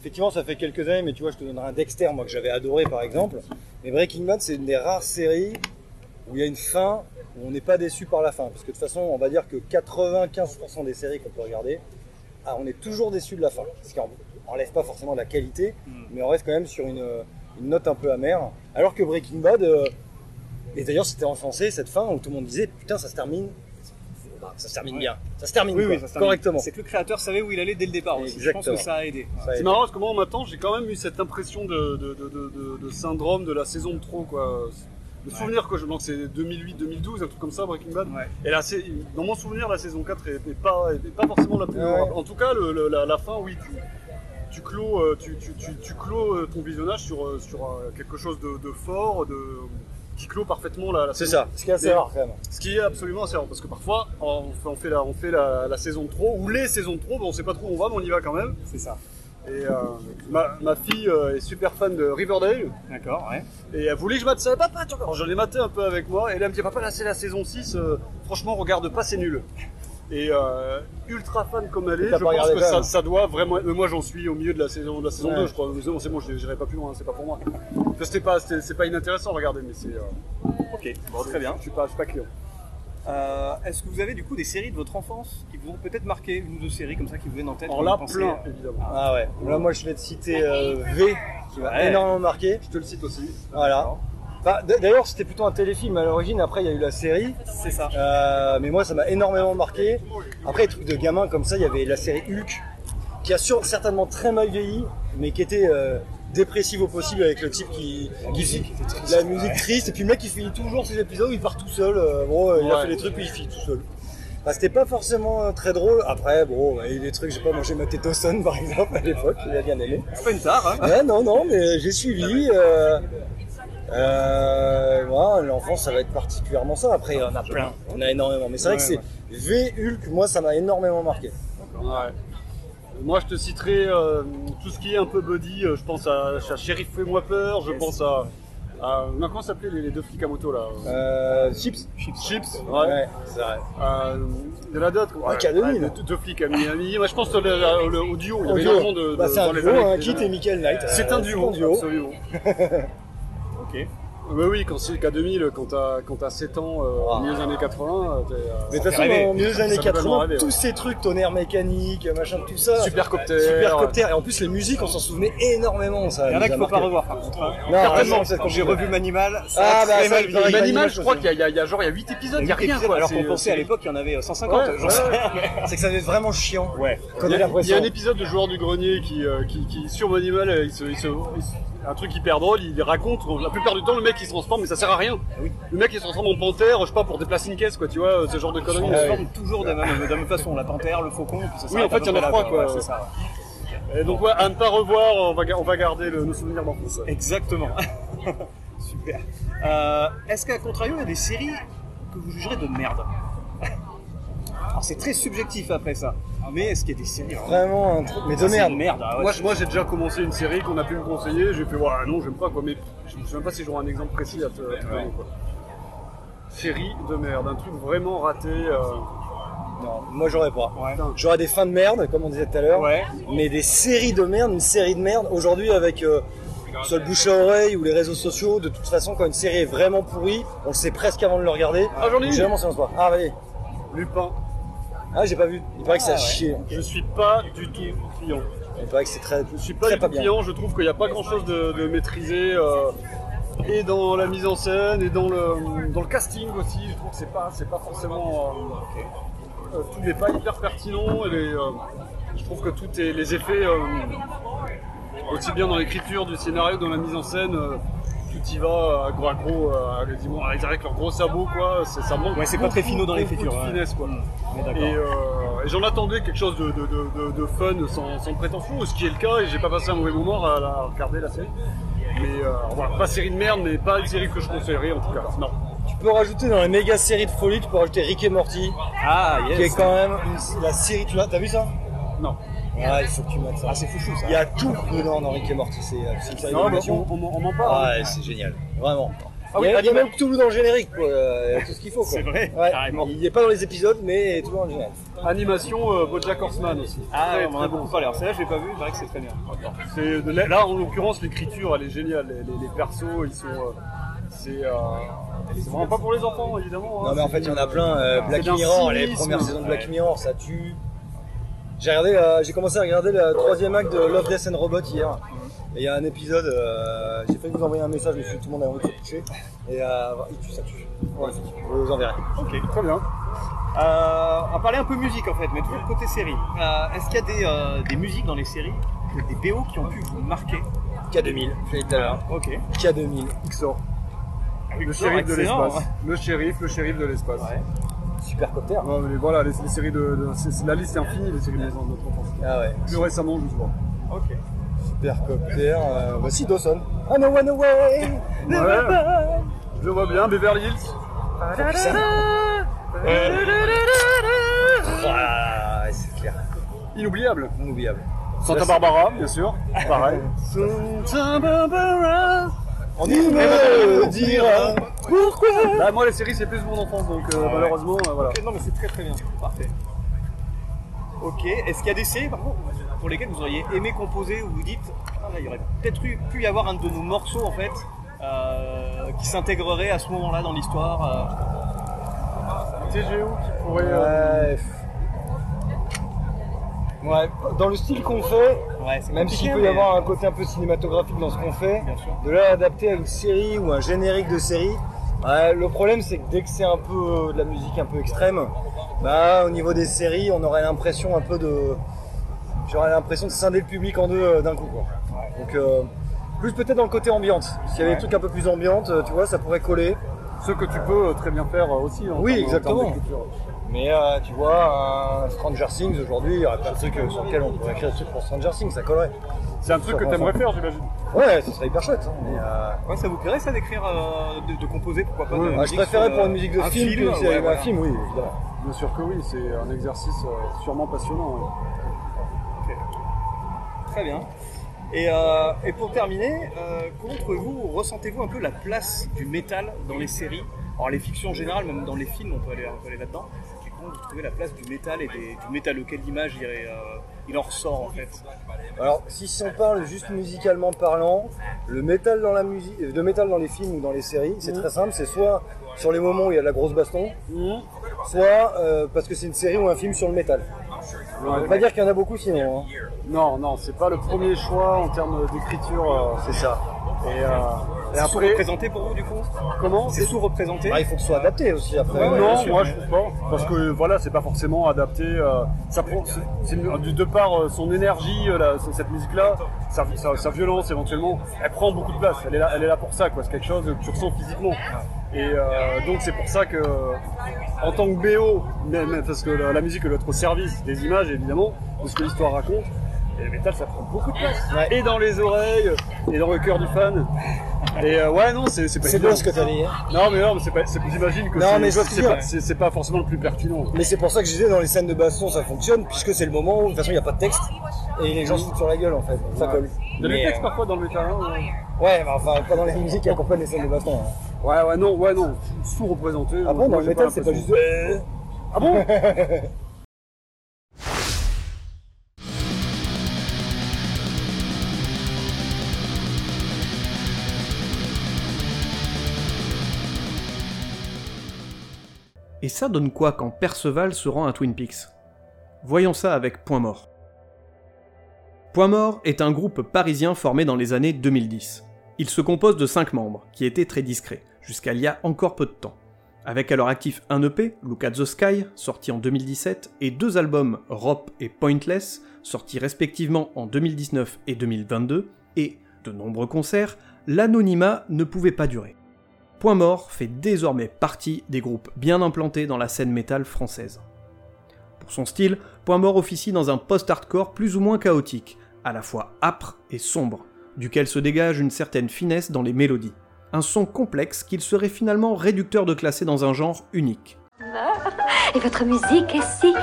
effectivement, ça fait quelques années, mais tu vois, je te donnerai un Dexter, moi, que j'avais adoré par exemple. Mais Breaking Bad, c'est une des rares séries où il y a une fin, où on n'est pas déçu par la fin. Parce que de toute façon, on va dire que 95% des séries qu'on peut regarder, ah, on est toujours déçu de la fin. Ce qui en- enlève pas forcément de la qualité, mais on reste quand même sur une, une note un peu amère. Alors que Breaking Bad, euh, et d'ailleurs, c'était enfoncé cette fin où tout le monde disait, putain, ça se termine. Bah, ça se termine bien. Ça se termine,
Oui,
quoi,
oui, ça se termine.
correctement.
C'est que le créateur savait où il allait dès le départ aussi. Je pense que
Exactement.
ça a aidé.
C'est marrant parce que moi, en matant, j'ai quand même eu cette impression de, de, de, de- de- de syndrome de la saison de trop. Quoi. Le souvenir que je donc c'est 2008-2012, un truc comme ça, Breaking Bad. Et là, c'est dans mon souvenir, la saison 4 est, est pas, est pas forcément la plus
Ouais.
En tout cas, le- le- la, la fin, oui, tu, tu clôt, euh, tu, tu, tu, tu clôt euh, ton visionnage sur, euh, sur quelque chose de, de fort, de, qui clôt parfaitement la, la
C'est
saison.
ça, ce qui est assez rare quand même.
Ce qui est absolument assez rare, parce que parfois, on fait, on fait, la, on fait la, la saison de trop, ou les saisons de trop, bon, on sait pas trop où on va, mais on y va quand même.
C'est ça.
Et euh, ma, ma fille euh, est super fan de Riverdale.
D'accord, ouais.
Et elle voulait que je mate ça. Papa, tu regardes. Je l'ai maté un peu avec moi. Et là, elle me dit, papa, là, c'est la saison 6. euh, franchement, regarde pas, c'est nul. Et euh, ultra fan comme elle est, je pense que ça, doit vraiment. Mais moi, j'en suis au milieu de la saison, de la saison
Ouais.
2, je crois. Mais c'est bon, c'est bon, je j'irai pas plus loin, c'est pas pour moi. C'était pas, c'était- c'est pas inintéressant à regarder, mais c'est. euh,
Ok, bon, très bien.
Je suis pas, je suis pas client.
Euh, Est-ce que vous avez du coup des séries de votre enfance qui vous ont peut-être marqué, une ou deux séries comme ça qui vous viennent en tête
Alors là,
pensez,
plein,
euh,
évidemment.
Ah ouais. Là, moi, je vais te citer euh, V, qui m'a
Ouais.
énormément marqué.
Je te le cite aussi.
Voilà. D- D'ailleurs, c'était plutôt un téléfilm à l'origine. Après, il y a eu la série.
C'est ça.
Euh, mais moi, ça m'a énormément marqué. Après, les trucs de gamin comme ça, il y avait la série Hulk, qui a sûr- certainement très mal vieilli, mais qui était euh, dépressive au possible avec le type qui, qui la musique triste. Et puis le mec, il finit toujours ses épisodes il part tout seul. euh, bon, euh, il a fait les trucs, puis il finit tout seul. Bah, c'était pas forcément très drôle. Après, bon, il y a eu des trucs, j'ai pas mangé ma Tetoson <laughs> par exemple à l'époque, il a bien aimé.
C'est pas une tare, hein
Ouais, non, non, mais j'ai suivi. Euh, l'enfance, ça va être particulièrement ça. Après, il y en a plein. On a énormément. Mais c'est vrai que c'est V Hulk, moi, ça m'a énormément marqué.
Ouais. Moi, je te citerai euh, tout ce qui est un peu buddy. euh, je pense à, à Sheriff Fais-moi peur. Je pense à. comment s'appelaient les, les deux flics à moto là
Euh, Chips.
Chips.
Ouais,
Ouais.
c'est vrai.
Euh, il y en a d'autres.
Ouais, K2000.
deux, deux flics à Miami. Moi, je pense le, il y avait
Audio.
énormément de.
Bah,
de-
c'est un duo, hein, Kit et Michael Knight.
C'est un duo,
duo.
absolument. <laughs>
Ok.
Oui, oui, quand c'est K2000, quand t'as, quand t'as 7 ans, euh, au milieu des années 80, euh, t'es, euh,
Mais de toute façon, le milieu des années
Ça fait tellement
80,
rêver,
tous
ouais.
ces trucs, tonnerre mécanique, machin, tout ça.
Supercopter.
Supercopter. Et en plus, les musiques, on s'en souvenait énormément. Ça
Il y en a qu'il faut pas revoir par contre. hein.
Non,
Certainement, quand
c'est
j'ai revu Manimal, ça
Ah, bah, ça,
mal
il
Manimal,
Manimal,
je crois qu'il y a, il y il genre il y a 8 épisodes, il y a rien quoi.
Alors qu'on pensait à l'époque qu'il y en avait 150,
Ouais,
j'en
ouais.
sais rien. mais-
C'est que ça devait être vraiment chiant.
Ouais.
Il y, a, il un épisode de Joueur du Grenier qui, euh, qui, sur Manimal, euh, il il il se- un truc hyper drôle, il raconte, la plupart du temps le mec il se transforme mais ça sert à rien. Le mec il se transforme en panthère, je sais pas, pour déplacer une caisse quoi, tu vois, ce genre de
On
conneries.
se forme toujours de la même, de la même façon, la panthère, le faucon, puis ça
Oui,
s'arrête
en fait, il y en a trois, quoi.
ouais, ça.
Et donc ouais, à ne pas revoir, on va, ga- on va garder le- nos souvenirs d'enfance.
Exactement. <laughs> Super. Euh, Est-ce qu'à contrario, il y a des séries que vous jugerez de merde? Alors c'est très subjectif après ça. Mais est-ce qu'il y a des séries
Vraiment un truc, mais de
Ah,
merde.
de merde. ah ouais.
Moi, moi j'ai déjà commencé une série qu'on a pu me conseiller, j'ai fait ouais non j'aime pas quoi, mais je me souviens même pas si j'aurai un exemple précis à te, à te donner quoi. Série de merde, un truc vraiment raté. euh,
Non, moi j'aurais pas.
Ouais.
J'aurais des fins de merde, comme on disait tout à l'heure.
Ouais.
Mais des séries de merde, une série de merde. Aujourd'hui, avec euh, soit le bouche à oreille ou les réseaux sociaux, de toute façon, quand une série est vraiment pourrie, on le sait presque avant de le regarder.
Ah, j'en ai une.
Généralement, ça pas. Ah, vas-y.
Lupin.
Ah, j'ai pas vu. Il paraît que ça
Ah,
chier.
Je suis pas du tout client.
Il paraît que c'est très.
Je suis pas
très
du
pas
tout
bien.
client, je trouve qu'il n'y a pas grand chose de, de maîtrisé. euh, et dans la mise en scène, et dans le, dans le casting aussi, je trouve que c'est pas, c'est pas forcément. euh, euh, tout n'est pas hyper pertinent. Et les, je trouve que tout est, les effets, aussi bien dans l'écriture du scénario, dans la mise en scène, tout y va à gros, à gros, euh, quasiment avec leurs gros sabots, quoi. C'est, ça manque
Ouais, c'est pas très finaux dans
de
ouais.
finesse, quoi.
D'accord.
Et, euh, et j'en attendais quelque chose de, de, de, de- de fun sans, sans prétention, ce qui est le cas, et j'ai pas passé un mauvais moment à, la- à regarder la série. Mais euh, voilà, pas série de merde, mais pas une série que je conseillerais en tout cas. Non.
Tu peux rajouter dans les méga séries de folie, tu peux rajouter Rick et Morty,
Ah,
qui est
yes.
quand même une- la série. Tu l'as, t'as vu ça? Ouais, il faut que tu mettes ça.
Ah, c'est fouchou ça.
Il y a tout dedans dans Rick et Morty. C'est euh, une série
Non, mais
d'animation.
on, on- on m'en parle.
Ouais, c'est génial. Vraiment.
Ah oui,
il y a, il y a
anima-
même Cthulhu dans le générique, quoi. Il y a tout ce qu'il faut, quoi.
C'est vrai,
Ouais.
carrément.
Il n'est pas dans les épisodes, mais tout dans le générique.
Animation, euh, Bojack Horseman aussi.
Ah,
très,
on en a
bon.
beaucoup parlé. Alors celle-là, je l'ai pas vue, c'est vrai que c'est très bien.
C'est de la- là, en l'occurrence, l'écriture, elle est géniale. Les, les- les persos, ils sont. euh, c'est euh, c'est vraiment pas pour les enfants, évidemment. hein.
Non, mais en fait, il y en a plein. euh, Black Mirror, les premières saisons de Black
Ouais.
Mirror, ça tue. J'ai regardé, euh, j'ai commencé à regarder le troisième acte de Love, Death and Robot hier. Et il y a un épisode, euh, j'ai failli vous envoyer un message, mais tout le monde a envie de se coucher. Et euh, il tue, ça tue. Ouais, je vous enverrai.
Ok.
Très bien.
On va parler un peu musique en fait, mais toujours côté série. Est-ce qu'il y a des, des musiques dans les séries, des BO qui ont pu vous marquer?
K2000, je l'ai dit tout à l'heure.
Ok.
K2000.
XOR. Le shérif de l'espace. Le shérif, le shérif de l'espace.
Copter.
Ouais, mais voilà, les, les séries de. de- c'est- c'est- la liste est infinie, les séries de maison de notre enfance.
Ah ouais.
Plus récemment, je vois.
Ok. Super copter. Euh, si, Dawson. I know one away.
Ouais. Je vois bien, Beverly Hills.
Ah, c'est clair.
Inoubliable.
Inoubliable.
Santa Barbara, bien sûr. <laughs> Pareil.
Santa Barbara. On y me dira pourquoi.
Bah, moi, les séries, c'est plus mon enfance, donc euh, malheureusement, euh, voilà.
Non, mais c'est très très bien. Parfait. Ok, est-ce qu'il y a des séries par contre, pour lesquelles vous auriez aimé composer ou vous dites, ah, là, il y aurait peut-être eu- pu y avoir un de nos morceaux en fait euh, qui s'intégrerait à ce moment-là dans l'histoire
TGO qui pourrait. euh,
Ouais. Ouais, dans le style qu'on fait,
Ouais,
même s'il peut y
mais-
avoir un côté un peu cinématographique dans ce qu'on fait, de là adapter à une série ou un générique de série, ouais, le problème c'est que dès que c'est un peu euh, de la musique un peu extrême, bah au niveau des séries, on aurait l'impression un peu de, j'aurais l'impression de scinder le public en deux euh, d'un coup quoi. Donc euh, plus peut-être dans le côté ambiante. S'il y avait des trucs un peu plus ambiantes, tu vois, ça pourrait coller.
Ce que tu peux très bien faire aussi. en
Oui,
termes-
exactement. Mais euh, tu vois, un Stranger Things aujourd'hui, il y aurait plein de trucs sur lesquels on pourrait écrire des trucs pour Stranger Things, ça collerait.
C'est un truc que t'aimerais faire, j'imagine.
Ouais, ce serait hyper chouette. hein, mais, euh,
Ouais, ça vous plairait ça d'écrire, euh, de, de composer, pourquoi pas de la
ah, je
musique
préférais
sur,
pour
euh,
une musique de
un
film,
ouais, voilà.
un film, oui, évidemment.
Bien sûr que oui, c'est un exercice euh, sûrement passionnant. ouais.
Très bien. Et, euh, et pour terminer, euh, comment trouvez-vous, ressentez-vous un peu la place du métal dans les séries? Alors les fictions en général, même dans les films, on peut aller, on peut aller là-dedans. Comment vous trouvez la place du métal et des- du métal Quelle image il, euh, il en ressort en fait
Alors, si on parle juste musicalement parlant, le métal dans la musique, euh, de métal dans les films ou dans les séries, c'est très simple, c'est soit sur les moments où il y a de la grosse baston, soit euh, parce que c'est une série ou un film sur le métal. On peut pas dire qu'il y en a beaucoup sinon. hein.
Non, non, c'est pas le premier choix en termes d'écriture. euh,
C'est ça.
Et, euh, et
C'est
après,
sous-représenté pour vous du coup
comment
C'est sous-représenté
Ah, il faut que ce soit adapté aussi après.
Ouais, ouais,
non,
sûr.
moi je trouve pas, parce que voilà, c'est pas forcément adapté. euh, ça prend, une- de, de par euh, son énergie, euh, la- cette musique-là, sa, sa- sa violence éventuellement, elle prend beaucoup de place. Elle est là, elle est là pour ça, quoi. C'est quelque chose que tu ressens physiquement. Et euh, donc c'est pour ça que, en tant que BO, mais- mais parce que la, la musique doit être au service des images évidemment, de ce que l'histoire raconte. Et le métal, ça prend beaucoup de place. Et dans les oreilles, et dans le cœur du fan. Et euh, ouais, non, c'est pas
C'est beau ce que t'as dit. hein.
Non, mais non, mais c'est pas. c'est- J'imagine que
Non,
c'est- pas, pas forcément le plus pertinent.
Mais c'est pour ça que je disais dans les scènes de baston ça fonctionne puisque c'est le moment où de toute façon il n'y a pas de texte et les gens se foutent sur la gueule en fait. Donc Ça
Ouais.
colle.
Il y a des textes parfois dans le métal. hein, ouais.
Ouais, enfin pas dans les musiques qui accompagnent les scènes de baston. hein.
Ouais, ouais, non, ouais, non, sous-représenté.
Ah bon, dans le métal c'est pas juste.
Ah bon <laughs>
Et ça donne quoi quand Perceval se rend à Twin Peaks? Voyons ça avec Point Mort. Point Mort est un groupe parisien formé dans les années 2010. Il se compose de 5 membres, qui étaient très discrets, jusqu'à il y a encore peu de temps. Avec à leur actif un EP, Look at the Sky, sorti en 2017, et deux albums, Rop et Pointless, sortis respectivement en 2019 et 2022, et de nombreux concerts, l'anonymat ne pouvait pas durer. Point Mort fait désormais partie des groupes bien implantés dans la scène métal française. Pour son style, Point Mort officie dans un post-hardcore plus ou moins chaotique, à la fois âpre et sombre, duquel se dégage une certaine finesse dans les mélodies. Un son complexe qu'il serait finalement réducteur de classer dans un genre unique. <laughs>
Et votre musique est si.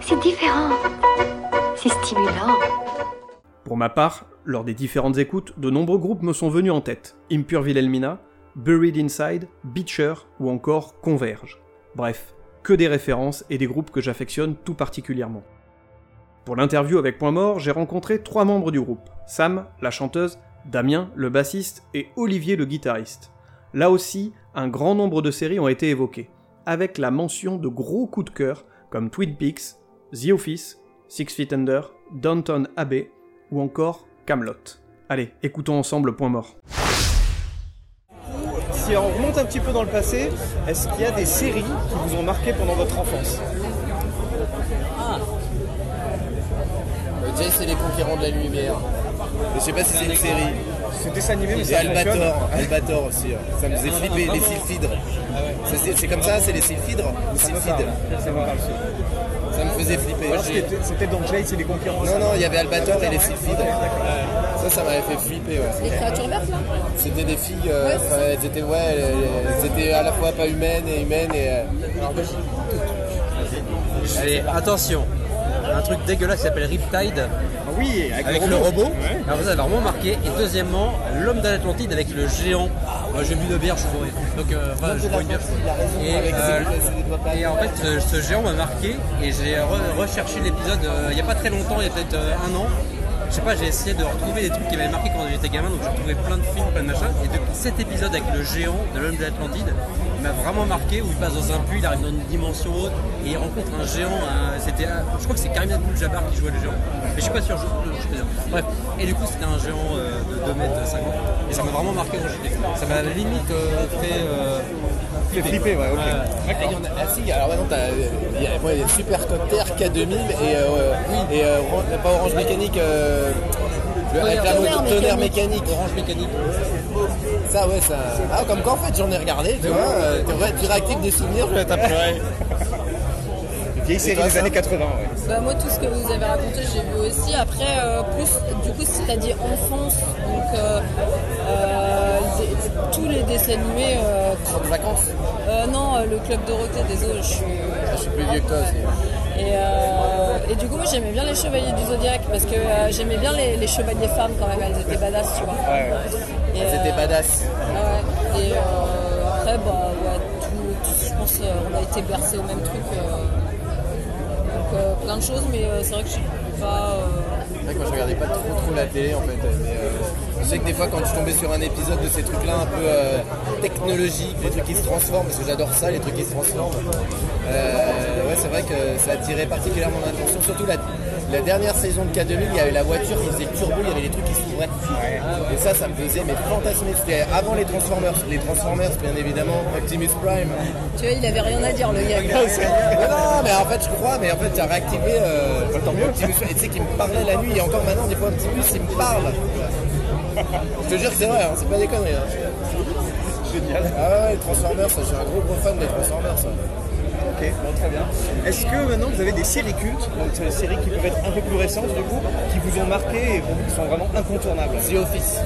si différente, si.
Pour ma part, lors des différentes écoutes, de nombreux groupes me sont venus en tête. Impure Wilhelmina, Buried Inside, Beecher ou encore Converge. Bref, que des références et des groupes que j'affectionne tout particulièrement. Pour l'interview avec Point Mort, j'ai rencontré trois membres du groupe. Sam, la chanteuse, Damien, le bassiste, et Olivier, le guitariste. Là aussi, un grand nombre de séries ont été évoquées, avec la mention de gros coups de cœur comme Twin Peaks, The Office, Six Feet Under, Downton Abbey ou encore Camelot. Allez, écoutons ensemble Point Mort.
Si on remonte un petit peu dans le passé, est-ce qu'il y a des séries qui vous ont marqué pendant votre enfance?
Euh, Jay, c'est les conquérants de la lumière.
Je sais pas si c'est une série.
C'est dessin animé, mais fonctionne.
Albator, Albator aussi. hein. Ça me faisait
Ah,
flipper, les sylphidres. Ça, C'est c'est comme ça, c'est les sylphidres Les sylphides.
ça me
faisait
c'était- C'était dans Jade, c'est des concurrents.
Non, non, il y avait Albator et les sylphides. Ça, ça m'avait fait flipper. ouais.
Les créatures vertes là
C'était des filles, euh, elles étaient, ouais, elles- elles étaient à la fois pas humaines et humaines. Et, euh,
Allez, attention. Un truc dégueulasse qui s'appelle Riptide.
oui, avec le
le
robot.
robot. Alors ça, ça a vraiment marqué. Et deuxièmement, l'homme de l'Atlantide avec le géant. Moi, j'ai bu de bière, je suis bourré. Donc, euh, enfin, je bois une bière. Et, euh, et en fait, ce, ce géant m'a marqué. Et j'ai re- recherché l'épisode euh, il n'y a pas très longtemps, il y a peut-être un an. Je sais pas, j'ai essayé de retrouver des trucs qui m'avaient marqué quand j'étais gamin, donc j'ai retrouvé plein de films, plein de machins. Et depuis cet épisode avec le géant de l'homme de l'Atlantide, il m'a vraiment marqué où il passe dans un puits, il arrive dans une dimension haute et il rencontre un géant. un- c'était, un- je crois que c'est Karim Abdul-Jabbar qui jouait le géant, mais je suis pas sûr. Je, Bref, et du coup c'était un géant euh, de 2 mètres 50 et ça m'a vraiment marqué quand j'étais. Ça m'a limite euh, fait. euh,
Fait flipper, ouais, ok.
Ah, il y en a- ah, si, alors maintenant, t'as il y a, ouais, il y a Supercopter K2000 et, euh, et euh, pas Orange Mécanique, euh, le, avec la
Tonnerre
tonnerre
mécanique. Orange Mécanique.
Ça, ouais, ça. Ah, comme quoi, en fait, j'en ai regardé, tu vois. euh, tu réactives des souvenirs, je vais. <laughs>
Vieille série des années 80, ouais.
Bah, moi, tout ce que vous avez raconté, j'ai vu aussi. Après, euh, plus, du coup, si t'as dit enfance, donc euh, euh, des- tous les dessins animés. Euh,
de vacances
euh, Non, euh, le Club Dorothée, désolé, je suis.
Je suis plus vieux que toi aussi.
Et, euh, et du coup, moi j'aimais bien les chevaliers du zodiaque parce que euh, j'aimais bien les, les chevaliers femmes quand même, elles étaient badass, tu vois.
Elles étaient badass.
Ouais. Et euh, après, bah, ouais, tout- tout- je pense qu'on a été bercé au même truc. Euh, plein de choses, mais euh, c'est vrai que je suis pas. euh,
que moi je regardais pas trop trop la télé en fait. Mais, je sais que des fois quand je tombais sur un épisode de ces trucs là un peu technologiques, les trucs qui se transforment, parce que j'adore ça, les trucs qui se transforment. ouais c'est vrai que ça attirait particulièrement mon attention, surtout la, la dernière saison de K2000, il y avait la voiture qui faisait turbo, il y avait les trucs qui s'ouvraient. Et ça, ça me faisait mais fantasmer. C'était avant les Transformers. Les Transformers, bien évidemment, Optimus Prime.
Tu vois, il avait rien à dire, le gars. <laughs>
Non, mais en fait, je crois, mais en fait, j'ai réactivé euh, Optimus Prime. Et tu sais qu'il me parlait la nuit, et encore maintenant, des fois, Optimus, il me parle. Je te jure que c'est vrai, hein, c'est pas des conneries. Hein.
Génial.
Ah ouais, les Transformers, ça, je suis un gros gros fan des Transformers.
Ok, bon, très bien. Est-ce que maintenant vous avez des séries cultes, donc des séries qui peuvent être un peu plus récentes du coup, qui vous ont marqué et pour vous qui sont vraiment incontournables?
The Office.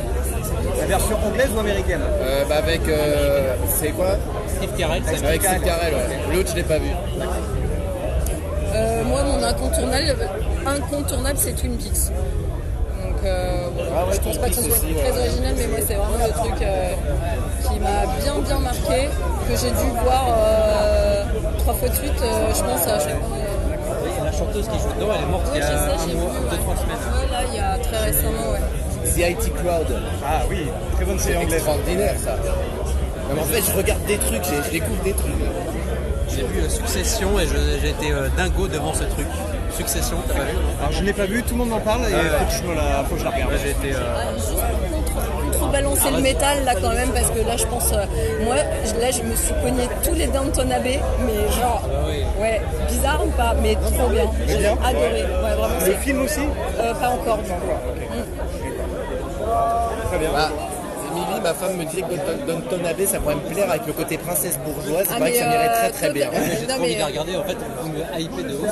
La version anglaise ou américaine?
Euh, bah avec, euh, c'est quoi?
Steve Carell.
Avec Steve Carell, ouais. L'autre, je l'ai pas vu.
Euh, moi, mon incontournable, incontournable c'est Twin Peaks. Donc, euh.
Ah ouais,
je pense pas que ce soit
aussi,
très
ouais.
original, mais moi, c'est vraiment le truc euh, qui m'a bien, bien marqué, que j'ai dû voir euh, trois fois de suite, euh, je pense, à chaque fois.
Et la chanteuse qui joue dedans, elle est morte
Ouais,
il y a
sais,
un
j'ai
mois,
vu.
deux, trois semaines.
Ouais, là, il y a très récemment, ouais.
The IT Crowd.
Ah oui, très bonne série
C'est
anglaise.
extraordinaire ça. Non, mais en fait, je regarde des trucs, je je découvre des trucs.
J'ai vu euh, Succession et j'ai été euh, dingo devant ce truc. Succession, t'as pas vu?
Alors je n'ai pas vu, tout le monde m'en parle et
Ouais,
faut, que je me la, faut que je la regarde.
J'ai été.
Balancer le métal là quand même parce que là je pense euh, moi je- là je me suis cogné tous les Downton Abbey mais genre ouais bizarre ou pas mais trop bien j'ai adoré
Ouais.
vraiment
Le
c'est-
film aussi
Euh, pas encore non.
Très bien.
Bah, Ma femme me disait que Don- Downton Abbey, ça pourrait me plaire avec le côté princesse bourgeoise. C'est
Ah,
vrai que ça m'irait
euh,
très très bien.
J'ai trop
mais,
envie de
euh,
regarder, en fait, vous me hypez de ouf.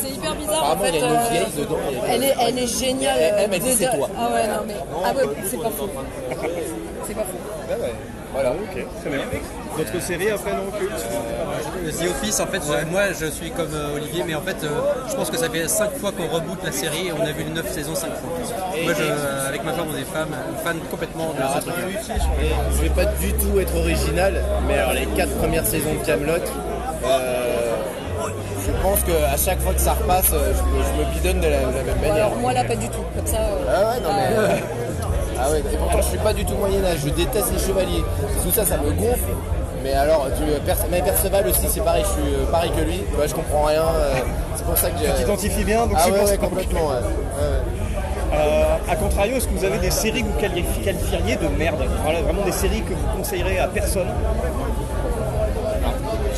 C'est hyper bizarre en
Apparemment,
fait
il y a une
euh,
vieille dedans,
elle est elle est géniale
Elle- m'a dit, c'est toi.
ah ouais non mais ah ouais c'est pas faux c'est pas faux
Voilà.
Ok, très bien. D'autres séries après non cultes
The Office, en fait, moi je suis comme euh, Olivier, mais en fait, euh, je pense que ça fait 5 fois qu'on reboot la série et on a vu les 9 saisons 5 fois. Moi, je, euh, avec ma femme, on est fan, fan complètement de
Alors,
ce truc.
et je vais pas du tout être original, mais alors les quatre premières saisons de Camelot, je pense qu'à chaque fois que ça repasse, euh, je, me- je me bidonne de la, de la même manière.
alors moi là pas du tout comme ça euh,
Ah ouais, non mais.
Euh,
Ah ouais, et pourtant je suis pas du tout Moyen-Âge, je déteste les chevaliers. Tout ça, ça me gonfle. Mais alors, tu, Perce- mais Perceval aussi, c'est pareil, je suis euh, pareil que lui. Je comprends rien. euh, c'est pour ça que.
Tu t'identifies bien, donc
ah
c'est
ouais,
pour
ouais,
ça.
complètement. ouais.
Euh, a contrario, est-ce que vous avez des séries que vous qualifi- qualifieriez de merde? Voilà, Vraiment des séries que vous conseillerez à personne?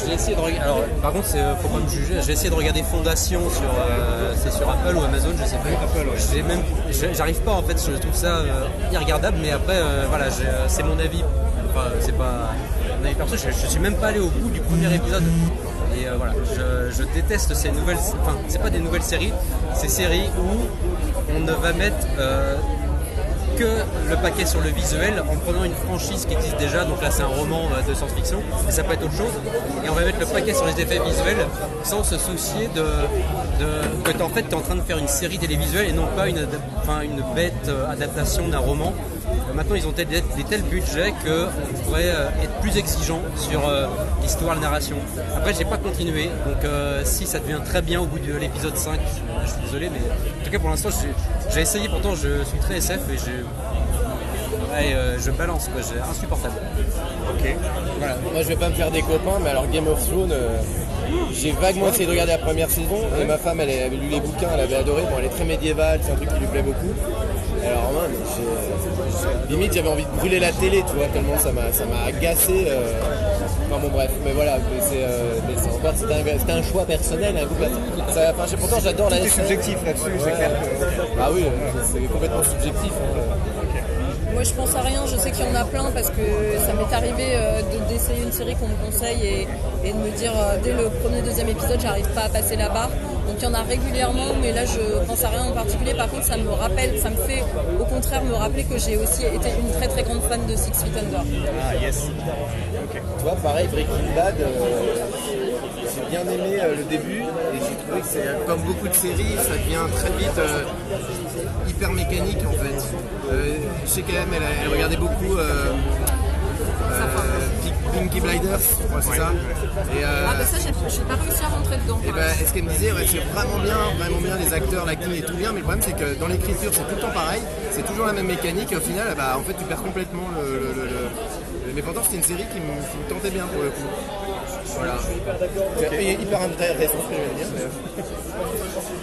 J'ai essayé de regarder. Alors, par contre, c'est, faut pas me juger. J'ai essayé de regarder Fondation sur, euh, c'est sur Apple ou Amazon, je sais plus.
Apple, ouais.
J'ai même, j'ai- j'arrive pas en fait. Je trouve ça euh, irregardable, mais après, euh, voilà, euh, c'est mon avis. Enfin, c'est pas mon avis perso. Je, je suis même pas allé au bout du premier épisode. Et euh, voilà, je, je déteste ces nouvelles. Enfin, c'est pas des nouvelles séries, ces séries où on ne va mettre euh, que le paquet sur le visuel en prenant une franchise qui existe déjà, donc là c'est un roman euh, de science-fiction, mais ça peut être autre chose, et on va mettre le paquet sur les effets visuels sans se soucier de, que en fait tu es en train de faire une série télévisuelle et non pas une, enfin, une bête euh, adaptation d'un roman. Euh, Maintenant ils ont des, des tels budgets qu'on pourrait être plus exigeant sur l'histoire, la narration. Après j'ai pas continué, donc si ça devient très bien au bout de l'épisode 5, je, je suis désolé, mais en tout cas pour l'instant j'ai- j'ai essayé, pourtant je suis très SF et Ouais, euh, je balance, quoi, j'ai insupportable.
Ok. Voilà. Moi, je vais pas me faire des copains, mais alors Game of Thrones, euh, j'ai vaguement essayé de regarder la première saison. Et ma femme, elle avait lu les bouquins, elle avait adoré. Bon, elle est très médiévale, c'est un truc qui lui plaît beaucoup. Alors, mais j'ai- limite, j'avais envie de brûler la télé, tu vois, tellement ça m'a, agacé. euh. Enfin, bon, bref, mais voilà, mais c'est, euh, mais c'est encore, un, choix personnel, un. Ça, enfin, sais, pourtant, j'adore la
Tout est
SF.
subjectif là-dessus, c'est clair que-
Ah oui, euh, c'est complètement subjectif. hein.
Moi, je pense à rien. Je sais qu'il y en a plein parce que ça m'est arrivé euh, de- d'essayer une série qu'on me conseille et, et de me dire euh, dès le premier, deuxième épisode, j'arrive pas à passer la barre. Donc il y en a régulièrement, mais là, je pense à rien en particulier. Par contre, ça me rappelle, ça me fait au contraire me rappeler que j'ai aussi été une très très grande fan de Six Feet Under.
Ah, yes.
Tu vois, pareil, Breaking Bad, euh, j'ai bien aimé euh, le début et j'ai trouvé que c'est comme beaucoup de séries, ça devient très vite euh, hyper mécanique en fait. Euh, je sais quand même, elle, elle regardait beaucoup euh, euh, Pink- Pinky Blinders, je crois que c'est ça. Et, euh,
Ah bah ça, j'ai pas réussi à rentrer dedans.
et ben, et ce qu'elle me disait, ouais, c'est vraiment bien, vraiment bien, les acteurs, l'acting est tout bien, mais le problème c'est que dans l'écriture c'est tout le temps pareil, c'est toujours la même mécanique et au final, bah, en fait tu perds complètement le. le- le- le- Mais pourtant c'était une série qui me, qui me tentait bien pour le coup. Voilà. C'est hyper intéressant ce que je viens de dire. mais-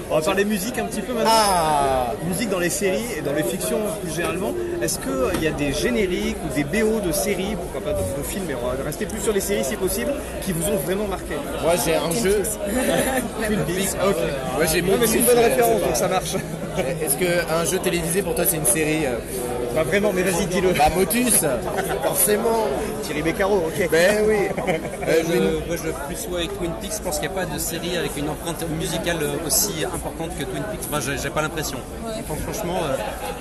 On va parler musique un petit peu maintenant.
Ah
Musique dans les séries et dans les fictions plus généralement. Est-ce qu'il y a des génériques ou des BO de séries, pourquoi pas de, de films, mais on va rester plus sur les séries si possible, qui vous ont vraiment marqué?
Moi j'ai un jeu. <laughs>
Ok.
Moi j'ai
Non, mais c'est une bonne référence, donc ça marche.
Est-ce qu'un jeu télévisé pour toi c'est une série
Pas vraiment, mais vas-y, dis-le.
Bah Motus, forcément.
Thierry Beccaro, ok.
Ben oui. Euh,
Je- moi je plus ouais avec Twin Peaks, je pense qu'il n'y a pas de série avec une empreinte musicale euh, aussi importante que Twin Peaks. Enfin, j'ai pas l'impression. Franchement, euh,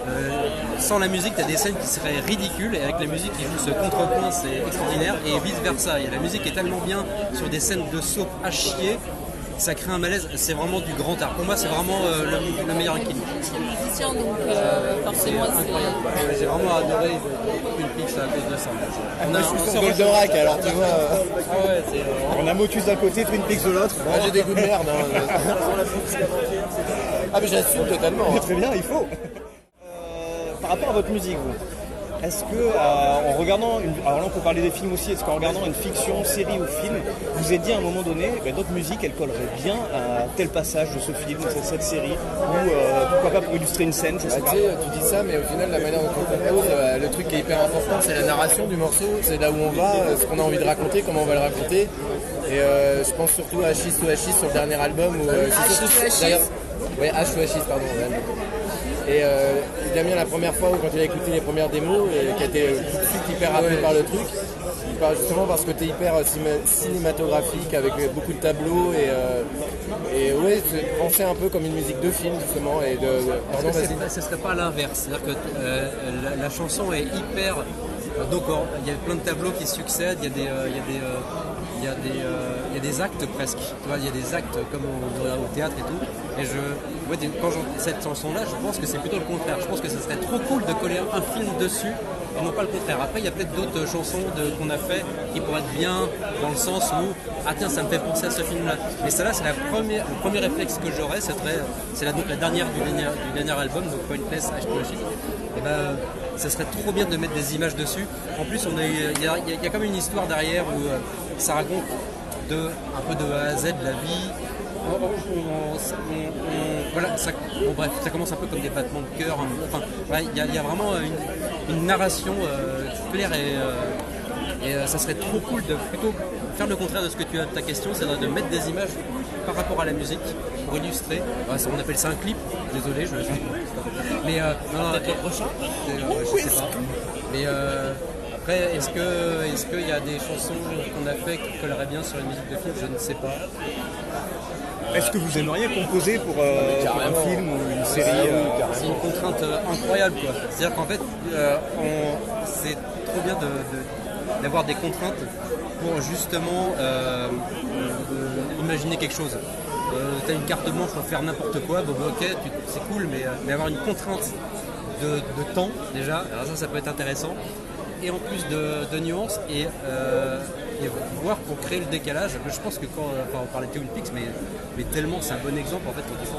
euh, sans la musique, tu as des scènes qui seraient ridicules et avec la musique qui joue ce contrepoint, c'est extraordinaire et vice versa. Et la musique est tellement bien sur des scènes de soap à chier. Ça crée un malaise, c'est vraiment du grand art. Pour moi, c'est vraiment euh, le, le meilleur équilibre.
Je suis musicien, donc euh, forcément,
C'est J'ai vraiment adoré Twin Peaks à cause de ça. On
je
on s'est
sur Goldorak alors tu vois. euh,
Ah ouais,
On a Motus d'un côté, Twin Peaks de l'autre.
Moi j'ai des goûts de merde. hein. <laughs> Ah mais j'assume totalement. hein.
Très bien, il faut. Euh, par rapport à votre musique, vous, est-ce que euh, en regardant, une, alors là on peut parler des films aussi, est-ce qu'en regardant une fiction, série ou film, vous êtes dit à un moment donné, ben, notre musique elle collerait bien à tel passage de ce film, de cette série, ou euh, pourquoi pas pour illustrer une scène, je sais
Bah,
pas.
tu, sais, tu dis ça, mais au final, la manière dont on compose, euh, le truc qui est hyper important, c'est la narration du morceau. C'est là où on va, euh, ce qu'on a envie de raconter, comment on va le raconter. Et euh, je pense surtout à H6 ou H6 sur le dernier album. Où, euh, c'est
H
surtout-
ou H6.
d'ailleurs- Ouais, H ou H6, pardon. Et euh, Damien, la première fois où quand il a écouté les premières démos, et qui a été euh, tout de suite hyper rappelé par le truc, justement par ce côté hyper euh, cinématographique avec beaucoup de tableaux et, euh, et ouais, c'est penser un peu comme une musique de film justement. Et de, pardon,
que ce serait pas l'inverse C'est-à-dire que euh, la, la chanson est hyper. Donc on- il y a plein de tableaux qui succèdent, il y a des, il y a des, il y a des, euh, y a des actes presque. Tu vois, il y a des actes comme au, théâtre et tout. Et je, ouais, quand cette chanson-là, je pense que c'est plutôt le contraire. Je pense que ce serait trop cool de coller un film dessus et non pas le contraire. Après, il y a peut-être d'autres chansons qu'on a fait qui pourraient être bien dans le sens où ah tiens, ça me fait penser à ce film-là. Mais celle-là, c'est le premier réflexe que j'aurais, c'est la, la dernière du dernier, du dernier album, donc Pointless H2H. Et ben, ça serait trop bien de mettre des images dessus. En plus, il y y y a comme une histoire derrière où euh, ça raconte de, un peu de A à Z de la vie. On- on- on- on- on- voilà, ça, bon, bref, ça commence un peu comme des battements de cœur. hein. Enfin, ouais, il y, a- il y a vraiment une, une narration euh, claire et, euh, Et euh, ça serait trop cool de plutôt faire le contraire de ce que tu as ta question, c'est de mettre des images par rapport à la musique pour illustrer. Ouais, ça, on appelle ça un clip. Désolé, je suis. Mais euh, non, non,
prochain
c'est, euh, je sais pas. Mais euh, après, est-ce que est-ce qu'il y a des chansons qu'on a fait qui colleraient bien sur une musique de film? Je ne sais pas.
Est-ce que vous aimeriez composer pour, euh, pour un film ou une série euh,
C'est une contrainte euh, incroyable quoi. C'est-à-dire qu'en fait, euh, on- c'est trop bien de- de- d'avoir des contraintes pour justement euh, euh, imaginer quelque chose. tu as une carte blanche pour faire n'importe quoi, bon bah, ok, c'est cool, mais, mais avoir une contrainte de, de temps déjà, alors ça ça peut être intéressant. Et en plus de, nuances et, euh, et voir pour créer le décalage. Je pense que quand enfin, on parlait de Twin Peaks, mais, tellement c'est un bon exemple en fait quand tu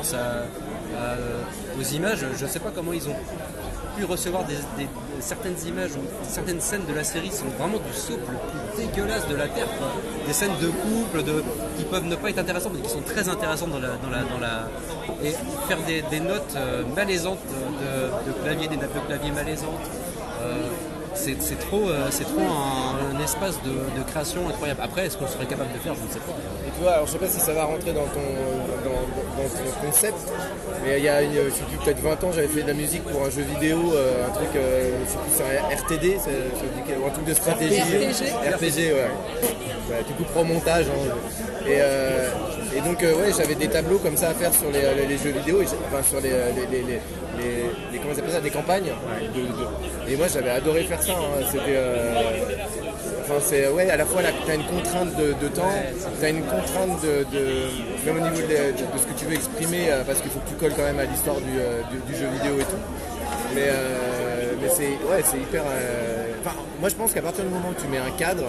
aux images, je ne sais pas comment ils ont pu recevoir certaines images ou certaines scènes de la série sont vraiment du souple le plus dégueulasse de la terre. Des scènes de couple qui peuvent ne pas être intéressantes mais qui sont très intéressantes dans la, et faire des, notes euh, malaisantes de, clavier, des notes de clavier malaisantes. euh, c'est c'est trop, euh, c'est trop un, un espace de, de création incroyable. Après, est-ce qu'on serait capable de faire Je ne sais pas.
Et tu vois, alors je sais pas si ça va rentrer dans ton, dans, dans ton concept, mais il y a une, je sais plus, peut-être 20 ans, j'avais fait de la musique pour un jeu vidéo, euh, un truc, euh, je sais plus, c'est un RTD, ou un truc de stratégie.
RPG.
RPG, ouais. Ouais, tu couperas au montage. hein. Et, euh, et donc, euh, ouais, j'avais des tableaux comme ça à faire sur les, les- les jeux vidéo, et enfin sur les, les, comment ça des campagnes. de- de- et moi, j'avais adoré faire ça. hein. C'était. euh, Enfin, c'est ouais, à la fois tu as une contrainte de, de temps, tu as une contrainte de, de- même au niveau de, ce que tu veux exprimer, euh, parce qu'il faut que tu colles quand même à l'histoire du, euh, du- du jeu vidéo et tout. Mais, euh, mais c'est ouais, c'est hyper. euh, Enfin, moi je pense qu'à partir du moment où tu mets un cadre,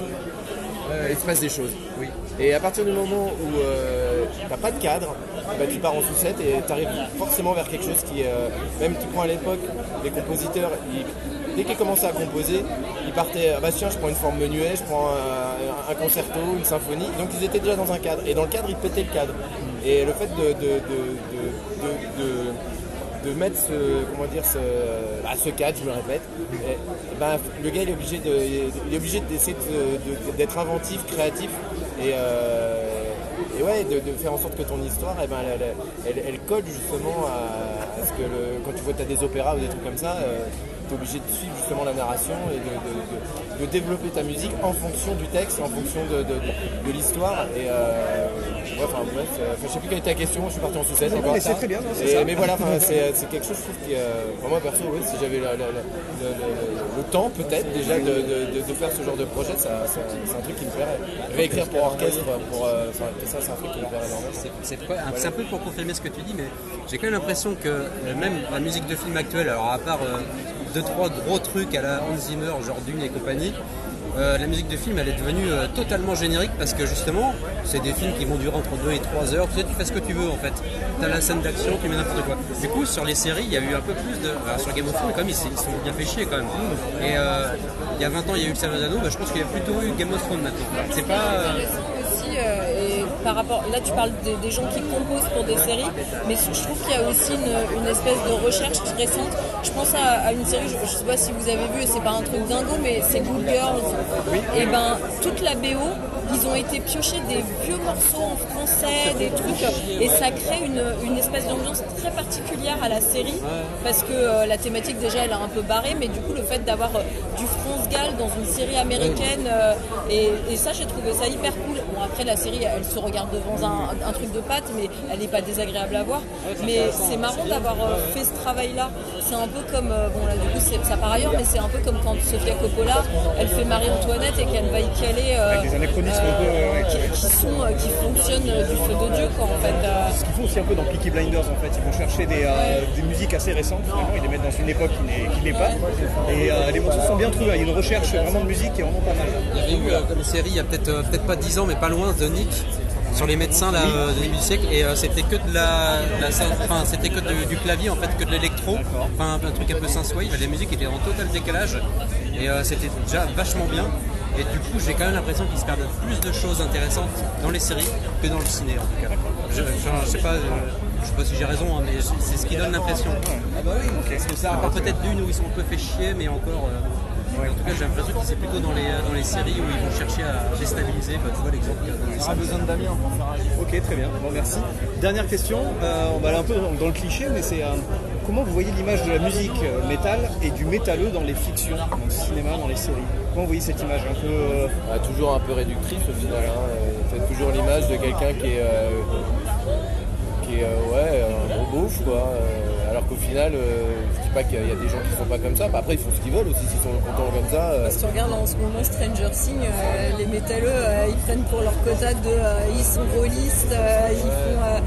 euh, il se passe des choses. Oui. Et à partir du moment où euh, t'as pas de cadre, bah, tu pars en sucette et tu arrives forcément vers quelque chose qui, euh, même tu prends à l'époque, les compositeurs, ils- dès qu'ils commençaient à composer, ils partaient, ah bah tiens, je prends une forme menuet, je prends un, un concerto, une symphonie, donc ils étaient déjà dans un cadre. Et dans le cadre, ils pétaient le cadre. Et le fait de, de, de- de- de- mettre ce, comment dire, ce, bah, ce cadre, je me répète, et, ben, le gars il est obligé de, il est obligé d'essayer de- de- d'être inventif, créatif et, euh, et ouais, de, faire en sorte que ton histoire, eh ben, elle, elle- colle justement à, ce que le, quand tu vois t'as des opéras ou des trucs comme ça, tu es obligé de suivre justement la narration et de, de- de- de développer ta musique en fonction du texte, en fonction de, de- de l'histoire. Et euh, ouais, enfin, bref, euh, je sais plus quelle était ta question, je suis parti en sucette. Encore
c'est très bien, non, c'est
Et-
ça.
Mais voilà, c'est quelque chose, je trouve, qui, euh, enfin, moi perso, oui, si j'avais la- la- la- le, le- le temps peut-être déjà de, de- de- de faire ce genre de projet, c'est un truc qui me plairait. Réécrire pour orchestre, pour, euh, enfin, ça c'est un truc qui me plairait énormément.
C'est c'est quoi- c'est un peu pour confirmer ce que tu dis, mais j'ai quand même l'impression que euh, même la musique de film actuelle, alors à part euh, deux trois gros trucs à la Hans Zimmer, genre Dune et compagnie, euh, la musique de film elle est devenue euh, totalement générique parce que justement c'est des films qui vont durer entre 2 et 3 heures, tu sais tu fais ce que tu veux en fait. T'as la scène d'action, tu mets n'importe quoi. Du coup sur les séries il y a eu un peu plus de. sur Game of Thrones quand même ils sont bien fait chier quand même. Et euh, il y a 20 ans il y a eu le Seigneur des je pense qu'il y a plutôt eu Game of Thrones maintenant. C'est pas.
Par rapport, là tu parles des, des gens qui composent pour des séries, mais je trouve qu'il y a aussi une, une espèce de recherche récente. Je pense à, à une série, je, je sais pas si vous avez vu, et c'est pas un truc dingo, mais c'est Good Girls. Et ben toute la BO, ils ont été piochés des vieux morceaux en français, des trucs, et ça crée une, une espèce d'ambiance très particulière à la série, parce que euh, la thématique déjà elle est un peu barrée, mais du coup le fait d'avoir euh, du France Gall dans une série américaine, euh, et, et ça j'ai trouvé ça hyper cool. Bon après la série elle se regarde devant un, un truc de pâte, mais elle n'est pas désagréable à voir. Mais c'est marrant d'avoir euh, fait ce travail-là. C'est un peu comme, euh, bon là du coup c'est ça par ailleurs, mais c'est un peu comme quand Sofia Coppola elle fait Marie-Antoinette et qu'elle va y caler euh,
Avec des anachronismes
qui, qui sont, euh, qui fonctionnent euh, du feu de Dieu quoi en fait. euh.
Ce qu'ils font aussi un peu dans Peaky Blinders en fait, ils vont chercher des, euh, des musiques assez récentes finalement, ils les mettent dans une époque qui n'est- qui n'est pas. Et euh, les morceaux sont bien trouvés, il y a une recherche vraiment de musique qui est vraiment pas mal.
Il y avait eu euh, comme série il y a peut-être euh, peut-être pas 10 ans mais pas loin The Nick sur les médecins là, euh, du début du siècle et euh, c'était que de la, la- enfin c'était que de- du clavier en fait que de l'électro. Enfin un truc un peu synthwave la musique était en total décalage et euh, c'était déjà vachement bien. Et du coup j'ai quand même l'impression qu'ils se perdent plus de choses intéressantes dans les séries que dans le ciné en tout cas. Je, je- je sais pas je sais pas si j'ai raison hein, mais c'est ce qui donne l'impression.
Ah bah oui,
à part peut-être d'une où ils sont un peu fait chier mais encore euh, en tout cas, j'ai l'impression que c'est plutôt dans les, dans les séries où ils vont chercher à déstabiliser. Bah, tu vois l'exemple
On aura besoin de Damien Ok, très bien. Bon, merci. Dernière question. euh, on va aller un peu dans, dans le cliché, mais c'est euh, comment vous voyez l'image de la musique euh, métal et du métalleux dans les fictions, dans le cinéma, dans les séries? Comment vous voyez cette image? Un peu euh,
Ah, toujours un peu réductrice au final. Hein. Euh, Faites toujours l'image de quelqu'un qui est, euh, qui est euh, ouais, un gros beauf, quoi. Euh, qu'au final, euh, je dis pas qu'il y a- des gens qui sont pas comme ça. Bah, après, ils font ce qu'ils veulent aussi, s'ils sont contents comme ça. euh,
Si tu regardes en ce moment Stranger Things, euh, les métalleux, euh, ils prennent pour leur quota de. euh, ils sont rôlistes, euh, ils font. euh,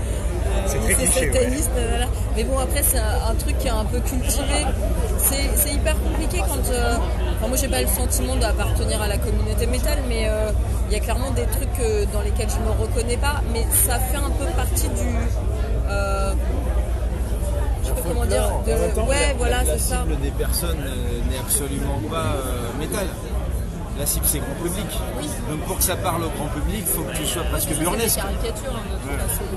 C'est
euh,
très
c'est
cliché,
sataniste, voilà. Mais bon, après, c'est un, un truc qui est un peu cultivé. C'est c'est hyper compliqué quand. euh, enfin, moi, j'ai pas le sentiment d'appartenir à la communauté métal, mais euh, il y a clairement des trucs euh, dans lesquels je me reconnais pas, mais ça fait un peu partie du. Comment dire. de-
temps,
ouais,
la-
voilà,
la,
c'est ça.
cible des personnes euh, n'est absolument pas euh, métal. La cible c'est grand public. Donc pour que ça parle au grand public, il faut que tu sois presque burlesque.
hein.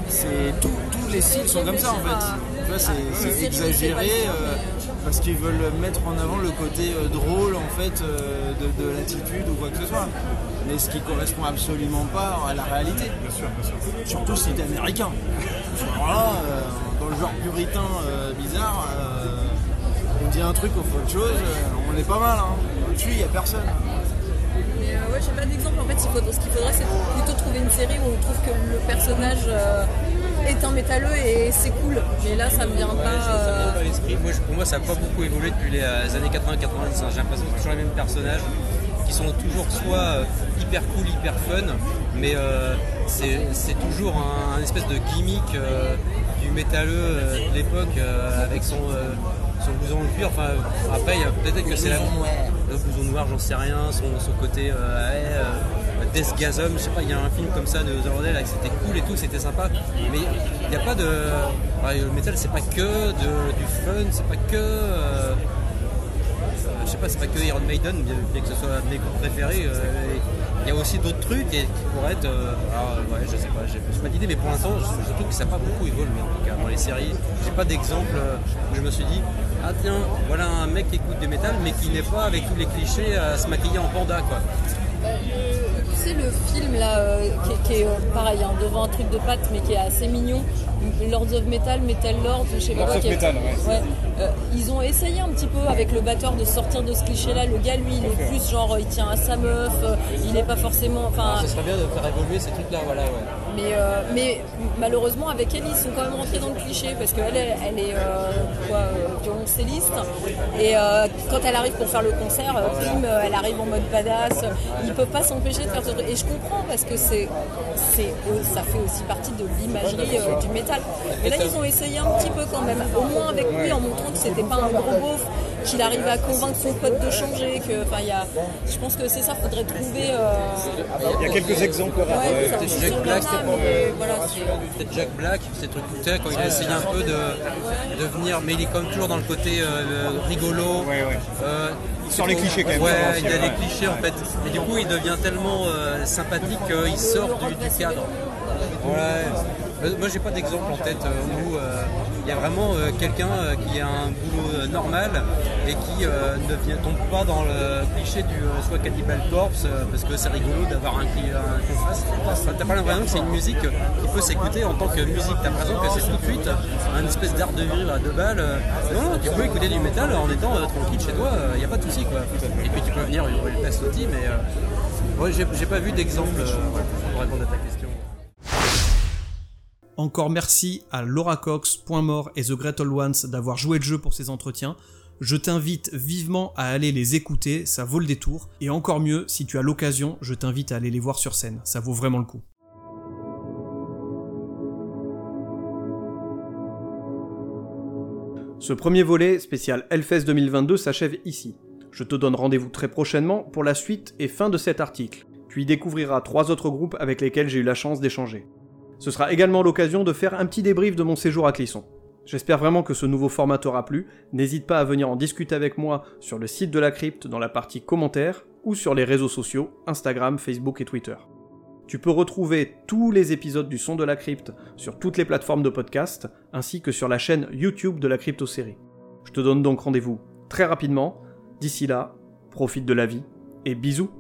C'est tout- tous les styles sont comme ça en fait. Tu vois, c'est
série,
exagéré euh, parce qu'ils veulent mettre en avant le côté euh, drôle en fait euh, de, de l'attitude ou quoi que ce soit. Mais ce qui correspond absolument pas à la réalité. Bien sûr, Surtout si t'es américain. <laughs> Euh, dans le genre puritain euh, bizarre, euh, on dit un truc, on fait autre chose, euh, on est pas mal. Hein. Au-dessus, il y a personne.
Mais euh, ouais, j'ai pas d'exemple. En fait, il faudrait- ce qu'il faudrait, c'est plutôt trouver une série où on trouve que le personnage euh, est un métalleux et c'est cool. Mais là, ça me vient pas. Euh,
l'esprit. Moi, je- pour moi, ça n'a pas beaucoup évolué depuis les années 80-90. J'ai l'impression que c'est toujours les mêmes personnages qui sont toujours soit hyper cool, hyper fun, mais euh, c'est c'est toujours un, un espèce de gimmick euh, du métalleux euh, de l'époque euh, avec son, euh, son blouson de cuir. Enfin, après, il y a peut-être que c'est la. Le blouson noir, j'en sais rien. Son, son côté euh, Deathgasm, je sais pas, il y a un film comme ça de Hollandais là, c'était cool et tout, c'était sympa. Mais il n'y a pas de. le métal, c'est pas que de- du fun, c'est pas que. euh, je sais pas, c'est pas que Iron Maiden, bien, bien que ce soit mes groupes préférés. euh, Il y a aussi d'autres trucs et, qui pourraient être. euh, alors, euh, ouais, je sais pas, j'ai pas d'idée, mais pour l'instant, je, je trouve que ça n'a pas beaucoup évolué en tout cas dans les séries. J'ai pas d'exemple euh, où je me suis dit, ah tiens, voilà un mec qui écoute du métal, mais qui n'est pas avec tous les clichés à se maquiller en panda quoi.
Tu sais, le film là, euh, qui, est- qui est euh, pareil, hein, devant un truc de pâte, mais qui est assez mignon. Lords of Metal, Metal Lords, je sais pas
Lords
quoi.
of Metal, ouais.
Euh, ils ont essayé un petit peu avec le batteur de sortir de ce cliché-là. Le gars, lui, il est plus genre, il tient à sa meuf, euh, il est pas forcément. Enfin,
Alors, ce serait bien de faire évoluer ces trucs là, voilà, ouais.
Mais, euh, mais malheureusement, avec elle, ils sont quand même rentrés dans le cliché parce qu'elle, elle, est euh, euh, violoncelliste. Et quand elle arrive pour faire le concert, elle arrive en mode badass. Ils peuvent pas s'empêcher de faire ce. Et je comprends parce que ça fait aussi partie de l'imagerie du métal. Mais là, ils ont essayé un petit peu quand même, au moins avec lui, en montrant que c'était pas un gros beauf, qu'il arrivait à convaincre son pote de changer. Que, enfin, il y a, je pense que c'est ça, faudrait trouver. euh,
Il y a quelques exemples rares.
Ouais,
ouais.
Peut-être
c'est
Jack Black,
il y a, mais voilà, c'est-
Peut-être Jack Black, ces trucs tu sais, quand il a essayé un peu de, de venir, mais il est comme toujours dans le côté euh, rigolo. Euh,
Il sort les clichés, quand même,
Ouais, il a
ouais.
les clichés en fait. Et du coup, il devient tellement euh, sympathique qu'il sort du, du cadre. Ouais. Euh, Moi, j'ai pas d'exemple en tête euh, où euh, il y a vraiment euh, quelqu'un euh, qui a un boulot euh, normal et qui ne vient, tombe pas dans le cliché du soit Cannibal Corpse parce que c'est rigolo d'avoir un, un contraste. T'as pas l'impression que c'est une musique qui peut s'écouter en tant que musique. T'as l'impression que c'est tout de suite un espèce d'art de vivre à deux balles. Non, tu peux écouter du métal en étant tranquille chez toi, il n'y a pas de souci quoi. Et puis tu peux venir hurler le peste aussi, mais ouais, j'ai pas vu d'exemple pour répondre à ta question.
Encore merci à Laura Cox, Point Mort et The Great Old Ones d'avoir joué le jeu pour ces entretiens. Je t'invite vivement à aller les écouter, ça vaut le détour. Et encore mieux, si tu as l'occasion, je t'invite à aller les voir sur scène, ça vaut vraiment le coup. Ce premier volet, spécial Hellfest 2022, s'achève ici. Je te donne rendez-vous très prochainement pour la suite et fin de cet article. Tu y découvriras trois autres groupes avec lesquels j'ai eu la chance d'échanger. Ce sera également l'occasion de faire un petit débrief de mon séjour à Clisson. J'espère vraiment que ce nouveau format t'aura plu. N'hésite pas à venir en discuter avec moi sur le site de la crypte dans la partie commentaires ou sur les réseaux sociaux Instagram, Facebook et Twitter. Tu peux retrouver tous les épisodes du son de la crypte sur toutes les plateformes de podcast ainsi que sur la chaîne YouTube de la crypto-série. Je te donne donc rendez-vous très rapidement. D'ici là, profite de la vie, et bisous